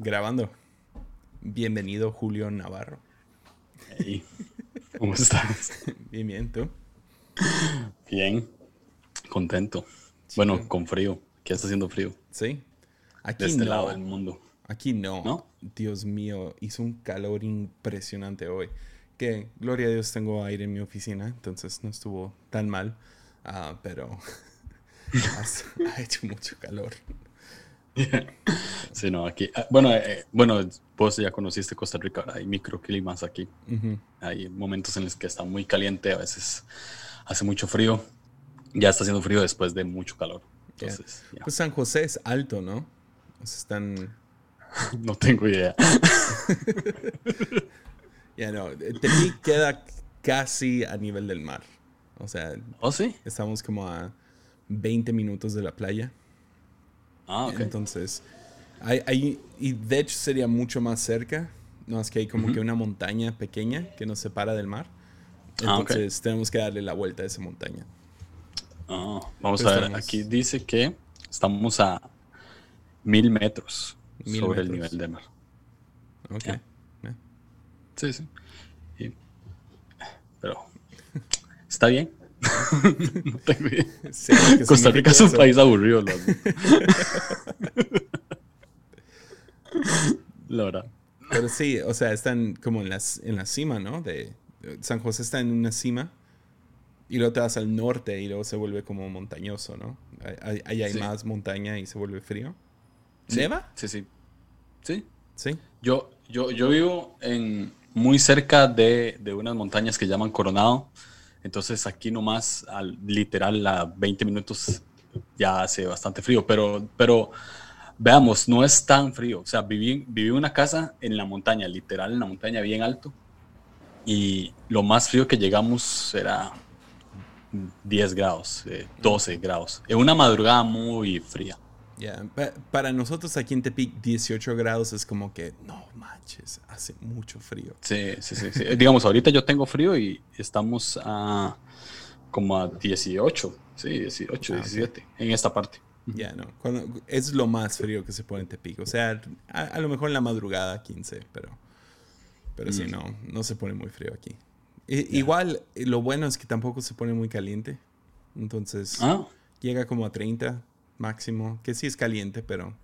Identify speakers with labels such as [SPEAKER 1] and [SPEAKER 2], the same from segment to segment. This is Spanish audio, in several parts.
[SPEAKER 1] Grabando. Bienvenido, Julio Navarro.
[SPEAKER 2] Hey, ¿cómo estás?
[SPEAKER 1] Bien, bien, ¿tú?
[SPEAKER 2] Bien, contento. Bueno, con frío. Aquí está haciendo frío.
[SPEAKER 1] Sí. Aquí
[SPEAKER 2] de este
[SPEAKER 1] no.
[SPEAKER 2] lado del mundo.
[SPEAKER 1] Aquí no.
[SPEAKER 2] ¿No?
[SPEAKER 1] Dios mío, hizo un calor impresionante hoy. Que, gloria a Dios, tengo aire en mi oficina, entonces no estuvo tan mal. Ah, pero ha hecho mucho calor.
[SPEAKER 2] Sí, no, aquí. ah, Bueno, eh, bueno, vos ya conociste Costa Rica, hay microclimas aquí. Hay momentos en los que está muy caliente, a veces hace mucho frío. Ya está haciendo frío después de mucho calor. Entonces.
[SPEAKER 1] Pues San José es alto, ¿no? O sea, están...
[SPEAKER 2] no tengo idea.
[SPEAKER 1] Ya no, Tepic queda casi a nivel del mar. O sea,
[SPEAKER 2] ¿Oh, sí?
[SPEAKER 1] estamos como a 20 minutos de la playa.
[SPEAKER 2] Ah, ok.
[SPEAKER 1] Entonces, hay, hay- y de hecho sería mucho más cerca. No es que hay como que una montaña pequeña que nos separa del mar.
[SPEAKER 2] Ah, ok.
[SPEAKER 1] Entonces tenemos que darle la vuelta a esa montaña.
[SPEAKER 2] Ah, vamos
[SPEAKER 1] Pues
[SPEAKER 2] a ver,
[SPEAKER 1] estamos-
[SPEAKER 2] aquí dice que estamos a mil metros
[SPEAKER 1] Mil
[SPEAKER 2] sobre el nivel del mar.
[SPEAKER 1] Ok.
[SPEAKER 2] Sí, sí. Y- pero está bien. no tengo idea.
[SPEAKER 1] Lo
[SPEAKER 2] Costa Rica es un
[SPEAKER 1] eso.
[SPEAKER 2] país aburrido, la, la verdad.
[SPEAKER 1] Pero sí, o sea, están como en, las, en la cima, ¿no? De, San José está en una cima y luego te vas al norte y luego se vuelve como montañoso, ¿no? Ahí, hay
[SPEAKER 2] Sí.
[SPEAKER 1] más montaña y se vuelve frío.
[SPEAKER 2] Sí,
[SPEAKER 1] ¿Neva?
[SPEAKER 2] Sí, sí. Sí.
[SPEAKER 1] Sí.
[SPEAKER 2] Yo, yo, yo vivo en, muy cerca de, de unas montañas que llaman Coronado. Entonces aquí nomás, al, literal, a 20 minutos ya hace bastante frío. Pero, pero veamos, no es tan frío. O sea, viví, viví una casa en la montaña, literal en la montaña, bien alto. Y lo más frío que llegamos era 10 grados, eh, 12 grados. En una madrugada muy fría.
[SPEAKER 1] Pa- para nosotros aquí en Tepic 18 grados es como que, no manches, hace mucho frío.
[SPEAKER 2] Sí, sí, sí, sí. Digamos, ahorita yo tengo frío y estamos a como a 18, sí, 18,
[SPEAKER 1] Ah, ok.
[SPEAKER 2] 17, en esta parte.
[SPEAKER 1] Ya, no. Cuando, es lo más frío que se pone en Tepic. O sea, a, a lo mejor en la madrugada 15, pero, pero sí,
[SPEAKER 2] Mm.
[SPEAKER 1] no, no se pone muy frío aquí. I- Igual, eh, lo bueno es que tampoco se pone muy caliente. Entonces,
[SPEAKER 2] Ah,
[SPEAKER 1] llega como a 30 máximo, que sí es caliente, pero,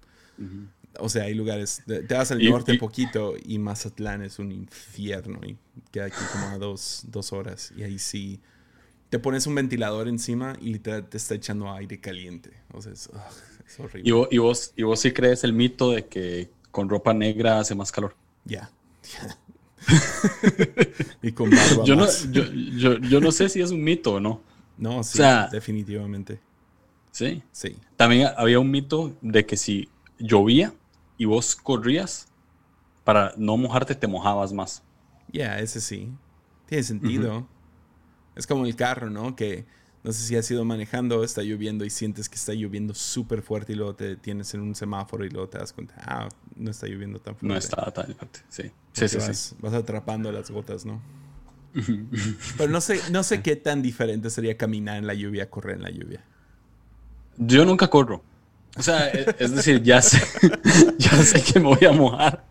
[SPEAKER 1] o sea, hay lugares, te vas al
[SPEAKER 2] Y-
[SPEAKER 1] norte
[SPEAKER 2] y-
[SPEAKER 1] poquito y Mazatlán es un infierno y queda aquí como a dos, dos horas y ahí sí te pones un ventilador encima y literal te está echando aire caliente. O sea, es, ugh, es horrible.
[SPEAKER 2] y, vos, y, vos, y vos sí crees el mito de que con ropa negra hace más calor.
[SPEAKER 1] Ya. y con barba
[SPEAKER 2] Yo no,
[SPEAKER 1] más.
[SPEAKER 2] yo, yo, yo no sé si es un mito o no.
[SPEAKER 1] No, sí,
[SPEAKER 2] sea-
[SPEAKER 1] definitivamente.
[SPEAKER 2] Sí.
[SPEAKER 1] Sí.
[SPEAKER 2] También había un mito de que si llovía y vos corrías, para no mojarte te mojabas más.
[SPEAKER 1] Ya, ese sí. Tiene sentido. Es como el carro, ¿no? Que no sé si has ido manejando, está lloviendo y sientes que está lloviendo súper fuerte y luego te detienes en un semáforo y luego te das cuenta, ah, no está lloviendo tan fuerte.
[SPEAKER 2] No estaba tan fuerte. Sí, sí, sí. sí.
[SPEAKER 1] vas, vas atrapando las gotas, ¿no? Pero no sé, no sé qué tan diferente sería caminar en la lluvia, correr en la lluvia.
[SPEAKER 2] Yo nunca corro. O sea, e- es decir, ya sé, ya sé que me voy a mojar.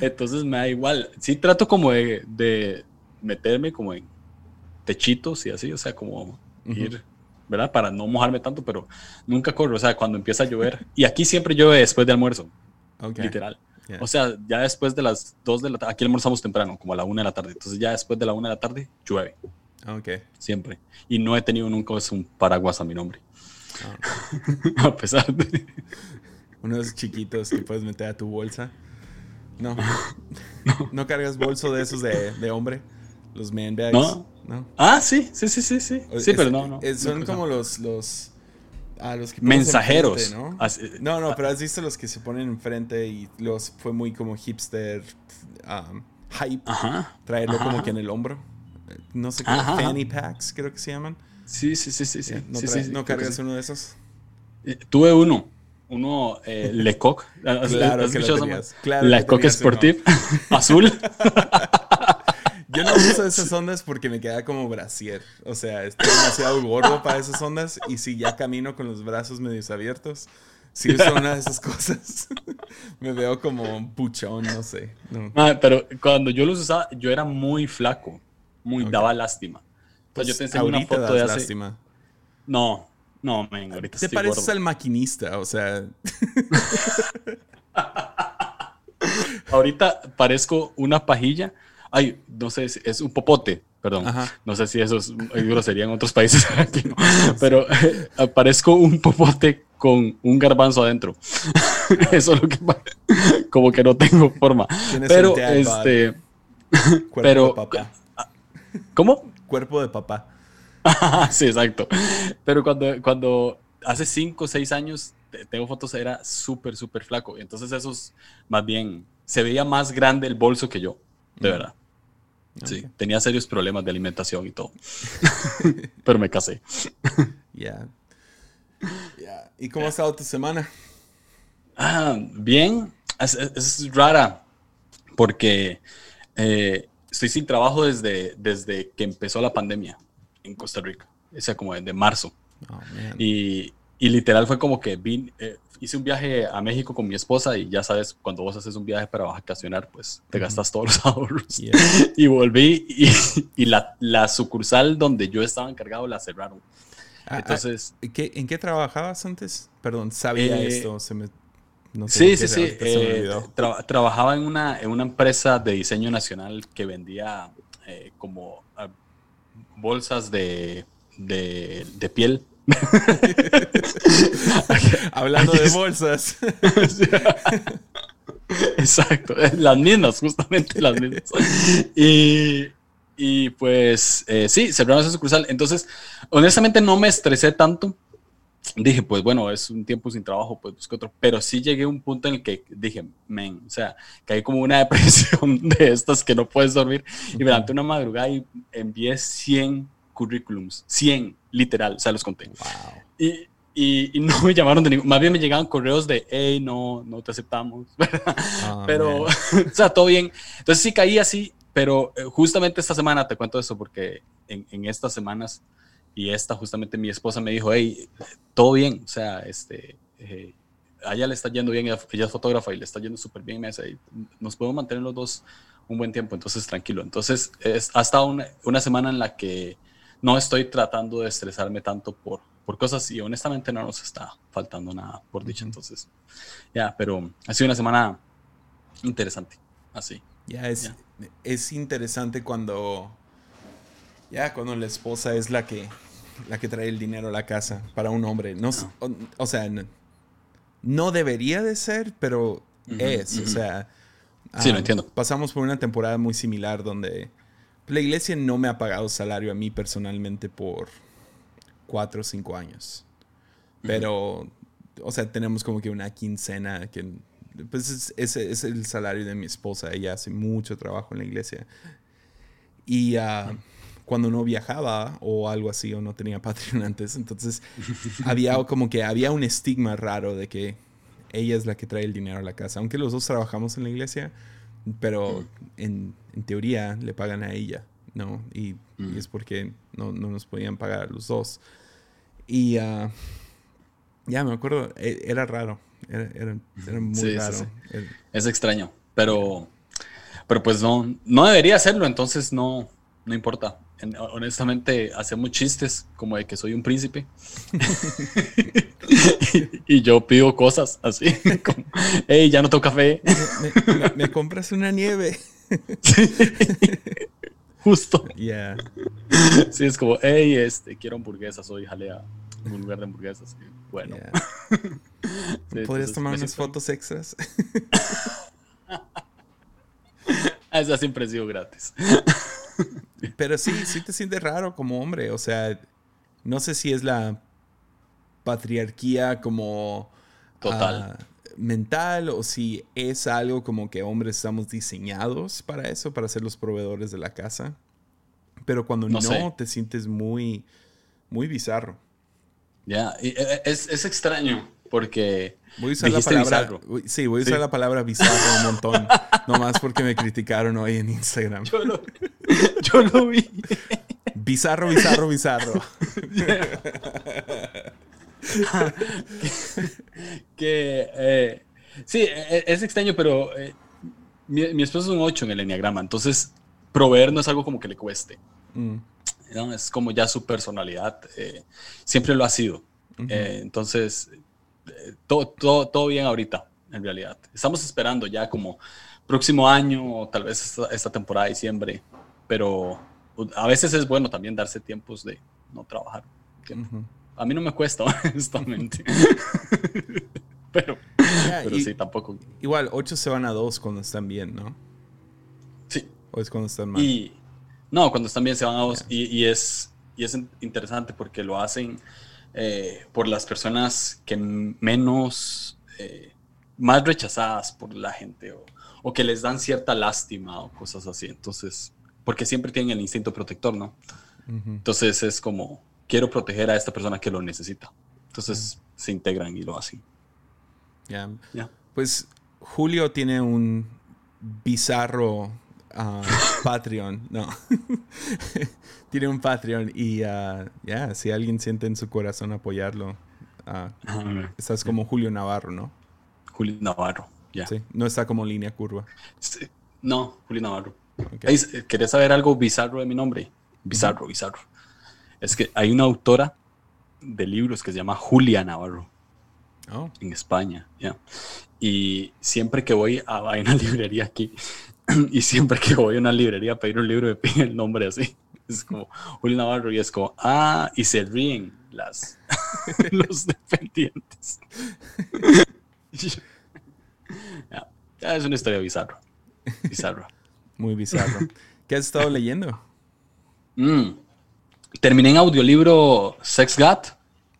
[SPEAKER 2] Entonces me da igual. Sí trato como de, de meterme como en techitos y así, o sea, como ir, ¿verdad? Para no mojarme tanto, pero nunca corro. O sea, cuando empieza a llover. Y aquí siempre llueve después de almuerzo, literal. O sea, ya después de las 2 de la tarde, aquí almorzamos temprano, como a la 1 de la tarde. Entonces ya después de la 1 de la tarde llueve,
[SPEAKER 1] Ok.
[SPEAKER 2] siempre. Y no he tenido nunca un paraguas a mi nombre.
[SPEAKER 1] Ah.
[SPEAKER 2] a pesar de...
[SPEAKER 1] Uno de esos chiquitos que puedes meter a tu bolsa. No. No, cargas bolso de esos de, de hombre. Los man bags.
[SPEAKER 2] No.
[SPEAKER 1] No.
[SPEAKER 2] Ah, sí, sí, sí, sí, sí. Sí,
[SPEAKER 1] Es-
[SPEAKER 2] pero no, no.
[SPEAKER 1] son
[SPEAKER 2] no,
[SPEAKER 1] como los, los, ah, los que
[SPEAKER 2] Mensajeros.
[SPEAKER 1] enfrente, ¿no?
[SPEAKER 2] Así-
[SPEAKER 1] no, no, pero has visto los que se ponen enfrente y los fue muy como hipster um, hype
[SPEAKER 2] Ajá.
[SPEAKER 1] traerlo
[SPEAKER 2] ajá,
[SPEAKER 1] como que en el hombro. Eh, No sé qué, fanny packs creo que se llaman.
[SPEAKER 2] Sí, sí, sí, sí, sí.
[SPEAKER 1] ¿No,
[SPEAKER 2] sí,
[SPEAKER 1] ¿no cargas uno de esos?
[SPEAKER 2] Tuve uno. Uno, eh, Lecoq. ¿Has-
[SPEAKER 1] Claro
[SPEAKER 2] has
[SPEAKER 1] que lo tenías. Claro que
[SPEAKER 2] Lecoq
[SPEAKER 1] tenías uno.
[SPEAKER 2] Sportif. Azul.
[SPEAKER 1] Yo no uso esas ondas porque me queda como brasier. O sea, estoy demasiado gordo para esas ondas. Y si ya camino con los brazos medios abiertos, si uso una de esas cosas. me veo como puchón, no sé.
[SPEAKER 2] pero cuando yo los usaba, yo era muy flaco. Muy, daba lástima.
[SPEAKER 1] Pues yo te enseño una foto de hace... lástima.
[SPEAKER 2] No, no, men, ahorita
[SPEAKER 1] Te pareces al maquinista, o sea.
[SPEAKER 2] ahorita parezco una pajilla. Ay, no sé, es un popote, perdón. No sé si eso es grosería en otros países, pero parezco un popote con un garbanzo adentro. Eso es lo que como que no tengo forma. Pero este
[SPEAKER 1] pero papá.
[SPEAKER 2] ¿Cómo?
[SPEAKER 1] Cuerpo de papá.
[SPEAKER 2] sí, exacto. Pero cuando, cuando hace 5 o 6 años tengo fotos, era súper, súper flaco. Entonces, eso es más bien, se veía más grande el bolso que yo, de verdad. Sí, tenía serios problemas de alimentación y todo. Pero me casé.
[SPEAKER 1] Ya. ¿Y cómo ha estado tu semana?
[SPEAKER 2] Ah, bien. Es, rara porque eh, estoy sin trabajo desde, desde que empezó la pandemia en Costa Rica. O sea, como de marzo. Oh, y, y, literal fue como que vine, eh, hice un viaje a México con mi esposa y ya sabes, cuando vos haces un viaje para vacacionar, pues te gastas todos los ahorros. y volví y, y la, la, sucursal donde yo estaba encargado la cerraron. Ah, ah, Entonces...
[SPEAKER 1] ¿En qué trabajabas antes? Perdón, sabía eh, esto, se me...
[SPEAKER 2] sí, sí, sí. Eh, trabajaba en una, en una empresa de diseño nacional que vendía eh, como ah, bolsas de, de, de piel
[SPEAKER 1] Hablando de bolsas.
[SPEAKER 2] Exacto, las mismas, justamente las mismas. Y, y pues eh, sí, cerramos esa sucursal. Entonces, honestamente no me estresé tanto. Dije, pues bueno, es un tiempo sin trabajo, pues busco otro. Pero sí llegué a un punto en el que dije, men, o sea, caí como una depresión de estas que no puedes dormir. Y levanté una madrugada y envié 100 currículums, 100 literal, o sea, los conté. Y, y, no me llamaron de ningún, más bien me llegaban correos de, hey, no, no te aceptamos, ah, pero, o sea, todo bien. Entonces sí caí así, pero eh, justamente esta semana te cuento eso porque en, en estas semanas y esta justamente mi esposa me dijo, hey, todo bien, o sea, este, eh, a ella le está yendo bien, ella, es fotógrafa y le está yendo súper bien, me dice, nos podemos mantener los dos un buen tiempo, entonces tranquilo. Entonces, es, ha estado una, una semana en la que no estoy tratando de estresarme tanto por, por cosas y honestamente no nos está faltando nada, por dicho. Entonces, ya, pero ha sido una semana interesante, así.
[SPEAKER 1] Ya, es, es interesante cuando, ya, cuando la esposa es la que, la que trae el dinero a la casa para un hombre. No, O, sea, no, debería de ser, pero es, o sea...
[SPEAKER 2] Sí, lo entiendo.
[SPEAKER 1] Pasamos por una temporada muy similar donde la iglesia no me ha pagado salario a mí personalmente por cuatro o cinco años. Pero, o sea, tenemos como que una quincena que, pues, es, es, el salario de mi esposa. Ella hace mucho trabajo en la iglesia. Y uh, cuando no viajaba o algo así, o no tenía patronantes, entonces había como que había un estigma raro de que ella es la que trae el dinero a la casa. Aunque los dos trabajamos en la iglesia, pero en, en, teoría le pagan a ella, ¿no? Y, es porque no, no, nos podían pagar a los dos. Y uh, ya me acuerdo, e, era raro, era, era, muy raro.
[SPEAKER 2] Es extraño, pero, pero pues no, no debería hacerlo, entonces no, no importa. Honestamente, hacemos chistes como de que soy un príncipe. y, yo pido cosas así, como, hey, ya no tengo café.
[SPEAKER 1] Me, compras una nieve.
[SPEAKER 2] Justo.
[SPEAKER 1] Yeah.
[SPEAKER 2] Sí, es como, hey, este, quiero hamburguesas hoy, jalea en un lugar de hamburguesas. Bueno.
[SPEAKER 1] ¿Podrías tomar unas fotos extras?
[SPEAKER 2] Esa siempre ha sido gratis.
[SPEAKER 1] Pero sí, sí te sientes raro como hombre. O sea, no sé si es la patriarquía como...
[SPEAKER 2] Total.
[SPEAKER 1] Ah, mental o si es algo como que hombres estamos diseñados para eso, para ser los proveedores de la casa. Pero cuando no, te sientes muy, muy bizarro.
[SPEAKER 2] Ya, e, es, es, extraño porque...
[SPEAKER 1] Voy a usar la palabra... Sí, voy a usar la palabra bizarro un montón. nomás porque me criticaron hoy en Instagram.
[SPEAKER 2] Yo lo, yo lo vi.
[SPEAKER 1] Bizarro, bizarro, bizarro.
[SPEAKER 2] que, eh, Sí, e, e, es extraño, pero eh, mi, mi, esposo es un 8 en el enneagrama, entonces proveer no es algo como que le cueste. Mm. ¿no? Es como ya su personalidad, eh, siempre lo ha sido. Entonces, todo, todo, todo bien ahorita, en realidad. Estamos esperando ya como próximo año o tal vez esta, esta temporada de diciembre, pero a veces es bueno también darse tiempos de no trabajar. A mí no me cuesta, honestamente. pero, pero sí, tampoco.
[SPEAKER 1] Igual, 8 se van a 2 cuando están bien, ¿no?
[SPEAKER 2] Sí.
[SPEAKER 1] ¿O es cuando están mal?
[SPEAKER 2] Y, no, cuando están bien se van a 2. Y, y, es, y es interesante porque lo hacen eh, por las personas que menos, eh, más rechazadas por la gente o, o, que les dan cierta lástima o cosas así. Entonces, porque siempre tienen el instinto protector, ¿no? Entonces es como, quiero proteger a esta persona que lo necesita. Entonces se integran y lo hacen.
[SPEAKER 1] Ya. Pues Julio tiene un bizarro uh, Patreon, no. tiene un Patreon y uh, ya, si alguien siente en su corazón apoyarlo, uh, estás como Julio Navarro, ¿no?
[SPEAKER 2] Julio Navarro, ya. Sí,
[SPEAKER 1] no está como línea curva.
[SPEAKER 2] no, Julio Navarro. ¿Querés saber algo bizarro de mi nombre? Bizarro, bizarro. Es que hay una autora de libros que se llama Julia Navarro. Oh. En España, ya. Y siempre que voy a, una librería aquí, y siempre que voy a una librería a pedir un libro, me piden el nombre así. Es como Julia Navarro y es como, ah, y se ríen las, los dependientes. ya, es una historia bizarra. Bizarra.
[SPEAKER 1] Muy bizarro. ¿Qué has estado leyendo?
[SPEAKER 2] Mm. Terminé en audiolibro Sex God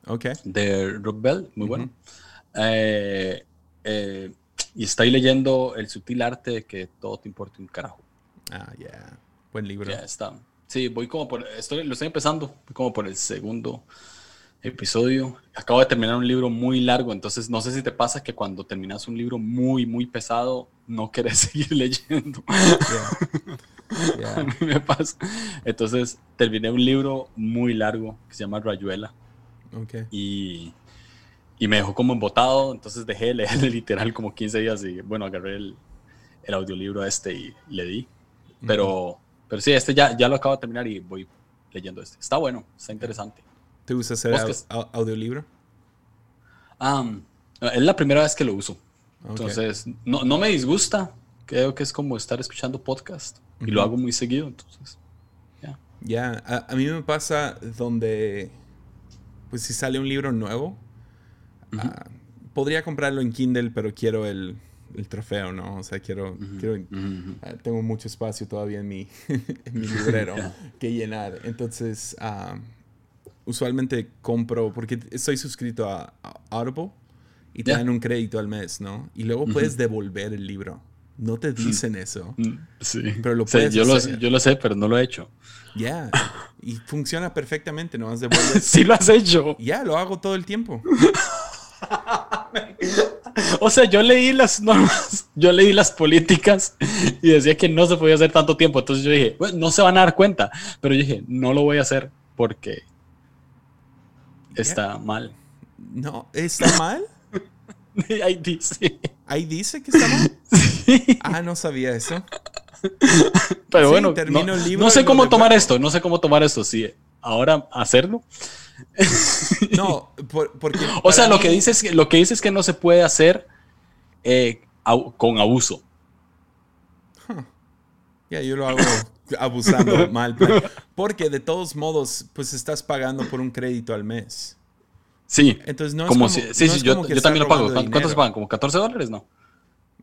[SPEAKER 2] okay. de Rock Bell, muy bueno. Eh, eh, y estoy leyendo El sutil arte de que todo te importa un carajo.
[SPEAKER 1] Ah, ya. Buen libro.
[SPEAKER 2] Ya está. Sí, voy como por. Estoy, lo estoy empezando, como por el segundo episodio. Acabo de terminar un libro muy largo, entonces no sé si te pasa que cuando terminas un libro muy, muy pesado, no querés seguir leyendo. A mí me pasa. Entonces terminé un libro muy largo que se llama Rayuela. Okay. Y, y, me dejó como embotado, entonces dejé de leer literal como 15 días y bueno, agarré el, el audiolibro este y le di. Pero, pero sí, este ya, ya lo acabo de terminar y voy leyendo este. Está bueno, está interesante.
[SPEAKER 1] ¿Te gusta hacer audiolibro?
[SPEAKER 2] es la primera vez que lo uso. Entonces, no, no, me disgusta. Creo que es como estar escuchando podcast. Y lo hago muy seguido, entonces.
[SPEAKER 1] Ya. Ya, a, mí me pasa donde, pues si sale un libro nuevo, ah, podría comprarlo en Kindle, pero quiero el, el trofeo, ¿no? O sea, quiero, quiero ah, tengo mucho espacio todavía en mi, en mi librero que llenar. Entonces, uh, usualmente compro, porque estoy suscrito a, Audible y te dan un crédito al mes, ¿no? Y luego puedes devolver el libro. No te dicen eso.
[SPEAKER 2] Mm, sí. Pero lo puedes yo, Lo, yo lo sé, pero no lo he hecho.
[SPEAKER 1] Ya. Y funciona perfectamente, ¿no? Has
[SPEAKER 2] sí lo has hecho.
[SPEAKER 1] Ya, lo hago todo el tiempo.
[SPEAKER 2] o sea, yo leí las normas, yo leí las políticas y decía que no se podía hacer tanto tiempo. Entonces yo dije, bueno, no se van a dar cuenta. Pero yo dije, no lo voy a hacer porque está mal.
[SPEAKER 1] No, ¿está mal?
[SPEAKER 2] Ahí dice.
[SPEAKER 1] Ahí dice que está mal. Ah, no sabía eso.
[SPEAKER 2] Pero bueno, no, el libro no sé cómo tomar esto, no sé cómo tomar esto. Sí, ahora hacerlo.
[SPEAKER 1] No, porque.
[SPEAKER 2] O sea, lo, que dices, lo que dices es que no se puede hacer eh, con abuso.
[SPEAKER 1] Ya, yo lo hago abusando mal. Porque de todos modos, pues estás pagando por un crédito al mes.
[SPEAKER 2] Sí. Entonces no es como, sí, sí, yo, también lo pago. ¿Cuánto se pagan? ¿Como 14 dólares? No.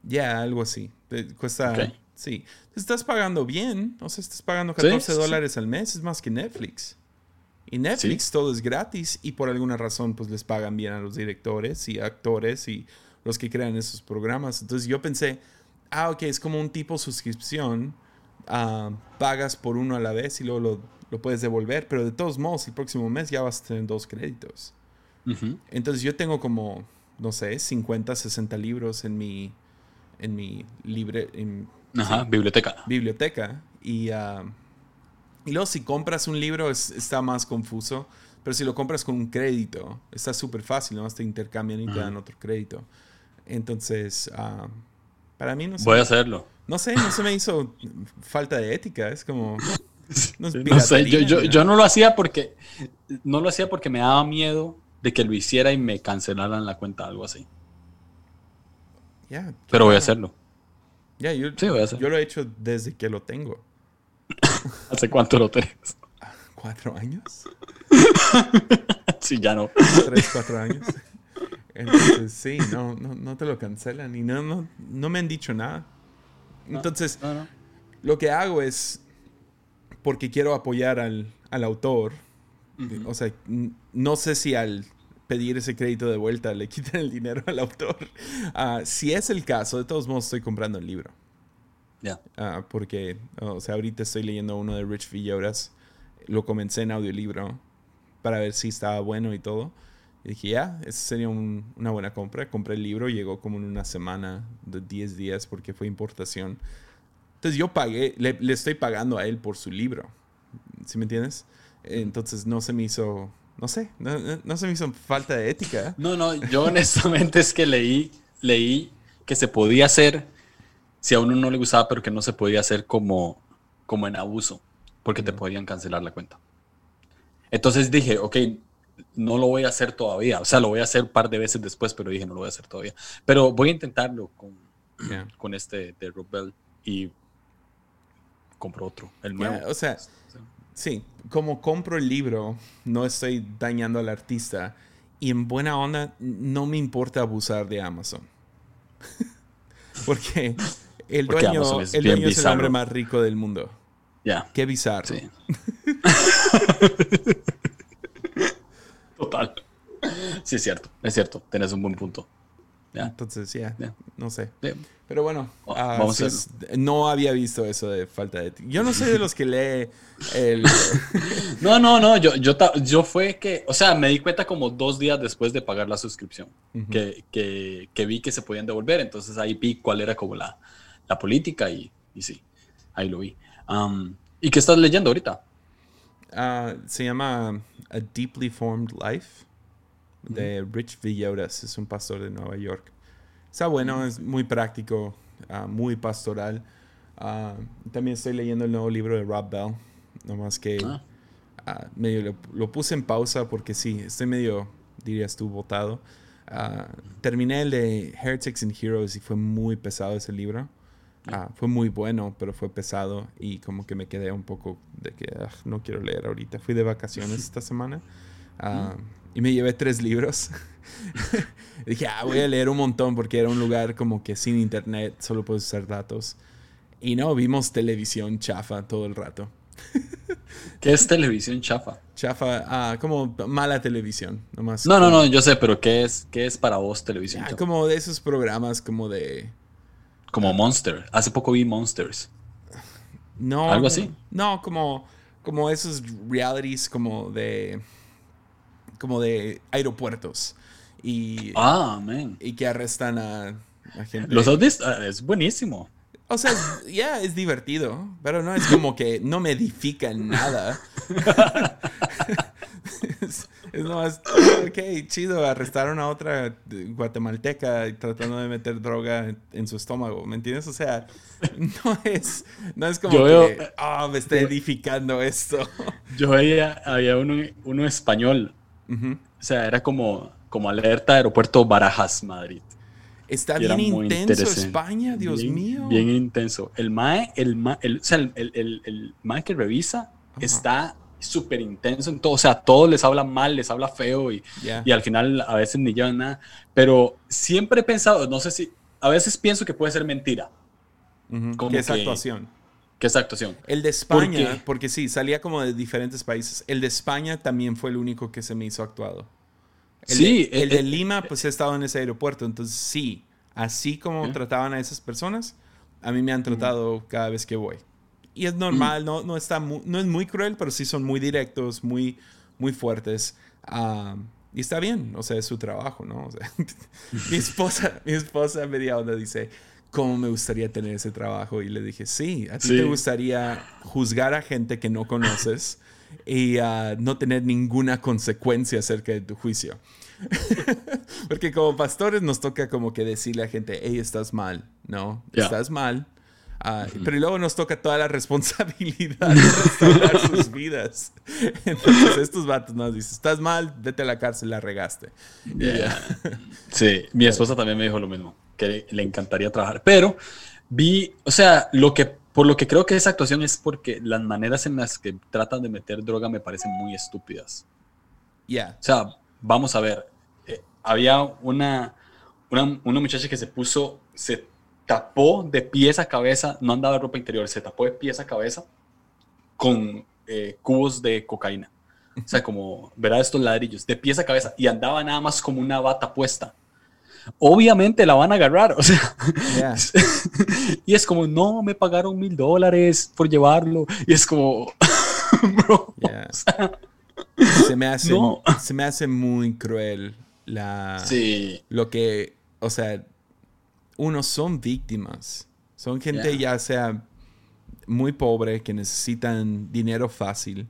[SPEAKER 1] Ya, algo así. Cuesta. Sí. Estás pagando bien. O sea, estás pagando 14 dólares al mes. Es más que Netflix. Y Netflix todo es gratis y por alguna razón pues les pagan bien a los directores y actores y los que crean esos programas. Entonces yo pensé, ah, ok, es como un tipo suscripción Ah, pagas por uno a la vez y luego lo, lo, puedes devolver, pero de todos modos el próximo mes ya vas a tener dos créditos. Entonces yo tengo como, no sé, 50, 60 libros en mi, en mi libre... En,
[SPEAKER 2] biblioteca.
[SPEAKER 1] Biblioteca. Y, uh, y luego si compras un libro está más confuso, pero si lo compras con un crédito, está súper fácil, ¿no? Te intercambian y te dan otro crédito. Entonces, ah, para mí no sé.
[SPEAKER 2] Voy a hacerlo.
[SPEAKER 1] No sé, no se me hizo falta de ética. Es como.
[SPEAKER 2] No, sé, yo, yo, yo, no lo hacía porque. No lo hacía porque me daba miedo de que lo hiciera y me cancelaran la cuenta, algo así. Pero voy a hacerlo.
[SPEAKER 1] Ya, yo, yo lo he hecho desde que lo tengo.
[SPEAKER 2] ¿Hace cuánto lo tenés?
[SPEAKER 1] ¿Cuatro años?
[SPEAKER 2] sí, ya no.
[SPEAKER 1] Tres, cuatro años. Entonces, sí, no, no, no te lo cancelan y no, no, no me han dicho nada. Entonces, lo que hago es, porque quiero apoyar al, al autor, o sea, no sé si al pedir ese crédito de vuelta le quitan el dinero al autor. Ah, si es el caso, de todos modos estoy comprando el libro.
[SPEAKER 2] Ya.
[SPEAKER 1] Ah, porque, o sea, ahorita estoy leyendo uno de Rich Villauras. Lo comencé en audiolibro para ver si estaba bueno y todo. Y dije, ya, esa sería una buena compra. Compré el libro, llegó como en una semana, de 10 días, porque fue importación. Entonces yo pagué, le, le estoy pagando a él por su libro. ¿Sí me entiendes? Entonces no se me hizo no sé, no, se me hizo falta de ética.
[SPEAKER 2] No, no, yo honestamente es que leí, leí que se podía hacer si a uno no le gustaba, pero que no se podía hacer como, como en abuso, porque te podían cancelar la cuenta. Entonces dije, ok, no lo voy a hacer todavía. O sea, lo voy a hacer un par de veces después, pero dije, no lo voy a hacer todavía. Pero voy a intentarlo con, con este de Rob y compro otro, el nuevo.
[SPEAKER 1] o sea, Sí, como compro el libro, no estoy dañando al artista. Y en buena onda, no me importa abusar de Amazon. Porque el dueño, es, el, es el hombre más rico del mundo.
[SPEAKER 2] Ya.
[SPEAKER 1] Qué bizarro. Sí.
[SPEAKER 2] Total. Sí, es cierto. Es cierto. Tenés un buen punto.
[SPEAKER 1] Entonces, ya, no sé. Pero bueno, oh, ah, no había visto eso de falta de... Yo no soy de los que lee el...
[SPEAKER 2] no, no, no, yo, yo, yo fue que, o sea, me di cuenta como dos días después de pagar la suscripción, que, que, que, vi que se podían devolver, entonces ahí vi cuál era como la, la política y, y, sí, ahí lo vi. ¿Y qué estás leyendo ahorita?
[SPEAKER 1] Ah, se llama A Deeply Formed Life de Rich Villodas, es un pastor de Nueva York. Está bueno, es muy práctico, ah, muy pastoral. Ah, también estoy leyendo el nuevo libro de Rob Bell, nomás que ah. medio lo, puse en pausa porque sí, estoy medio, dirías tú, botado. terminé el de Heretics and Heroes y fue muy pesado ese libro. Fue muy bueno, pero fue pesado y como que me quedé un poco de que no quiero leer ahorita. Fui de vacaciones esta semana. Y me llevé tres libros. dije, ah, voy a leer un montón porque era un lugar como que sin internet, solo puedes usar datos. Y no, vimos televisión chafa todo el rato.
[SPEAKER 2] ¿Qué es televisión chafa?
[SPEAKER 1] Chafa, ah, como mala televisión, nomás.
[SPEAKER 2] No, no, no, yo sé, pero ¿qué es, qué es para vos televisión
[SPEAKER 1] ah, Como de esos programas como de...
[SPEAKER 2] Como Monster. Hace poco vi Monsters.
[SPEAKER 1] No.
[SPEAKER 2] ¿Algo así?
[SPEAKER 1] No, como, como esos realities como de como de aeropuertos. Y,
[SPEAKER 2] ah,
[SPEAKER 1] y que arrestan a, gente.
[SPEAKER 2] Los has ah, Es buenísimo.
[SPEAKER 1] O sea, ya es divertido, pero no es como que no me edifica en nada. es, nomás, ok, chido, arrestaron a otra guatemalteca tratando de meter droga en, su estómago, ¿me entiendes? O sea, no es, no es como que, ah, me está edificando esto.
[SPEAKER 2] Yo veía, había uno, uno español o sea, era como, como alerta aeropuerto Barajas, Madrid.
[SPEAKER 1] Está bien intenso España, Dios mío.
[SPEAKER 2] Bien intenso. El MAE, el, el, o sea, el, el, el MAE que revisa está súper intenso en todo. O sea, todos les habla mal, les habla feo y, y al final a veces ni llevan nada. Pero siempre he pensado, no sé si, a veces pienso que puede ser mentira.
[SPEAKER 1] como que es actuación.
[SPEAKER 2] ¿Qué es actuación?
[SPEAKER 1] El de España, porque sí, salía como de diferentes países. El de España también fue el único que se me hizo actuado. El
[SPEAKER 2] sí.
[SPEAKER 1] De, el, de Lima, pues he estado en ese aeropuerto. Entonces, sí, así como trataban a esas personas, a mí me han tratado cada vez que voy. Y es normal, no, no, está no es muy cruel, pero sí son muy directos, muy, muy fuertes. Ah, y está bien, o sea, es su trabajo, ¿no? mi esposa, mi esposa media onda dice, cómo me gustaría tener ese trabajo. Y le dije, sí, a ti te gustaría juzgar a gente que no conoces y ah, no tener ninguna consecuencia acerca de tu juicio. Porque como pastores nos toca como que decirle a gente, hey, estás mal, ¿no?
[SPEAKER 2] Ya.
[SPEAKER 1] Estás mal. Ah, Pero luego nos toca toda la responsabilidad de restaurar sus vidas. Entonces estos vatos nos dicen, estás mal, vete a la cárcel, la regaste. Y ya.
[SPEAKER 2] Sí, mi esposa también me dijo lo mismo, que le encantaría trabajar. Pero vi, o sea, lo que, por lo que creo que esa actuación es porque las maneras en las que tratan de meter droga me parecen muy estúpidas.
[SPEAKER 1] Ya.
[SPEAKER 2] O sea, vamos a ver, eh, había una, una, una muchacha que se puso, se tapó de pies a cabeza, no andaba de ropa interior, se tapó de pies a cabeza con eh, cubos de cocaína. O sea, como, verá estos ladrillos, de pies a cabeza, y andaba nada más como una bata puesta. Obviamente la van a agarrar, o sea,
[SPEAKER 1] Ya.
[SPEAKER 2] y es como, no, me pagaron mil dólares por llevarlo, y es como, bro,
[SPEAKER 1] Ya.
[SPEAKER 2] o sea,
[SPEAKER 1] Se me hace,
[SPEAKER 2] No.
[SPEAKER 1] se me hace muy cruel la,
[SPEAKER 2] sí,
[SPEAKER 1] lo que, o sea, uno son víctimas. Son gente
[SPEAKER 2] Yeah.
[SPEAKER 1] ya sea muy pobre que necesitan dinero fácil.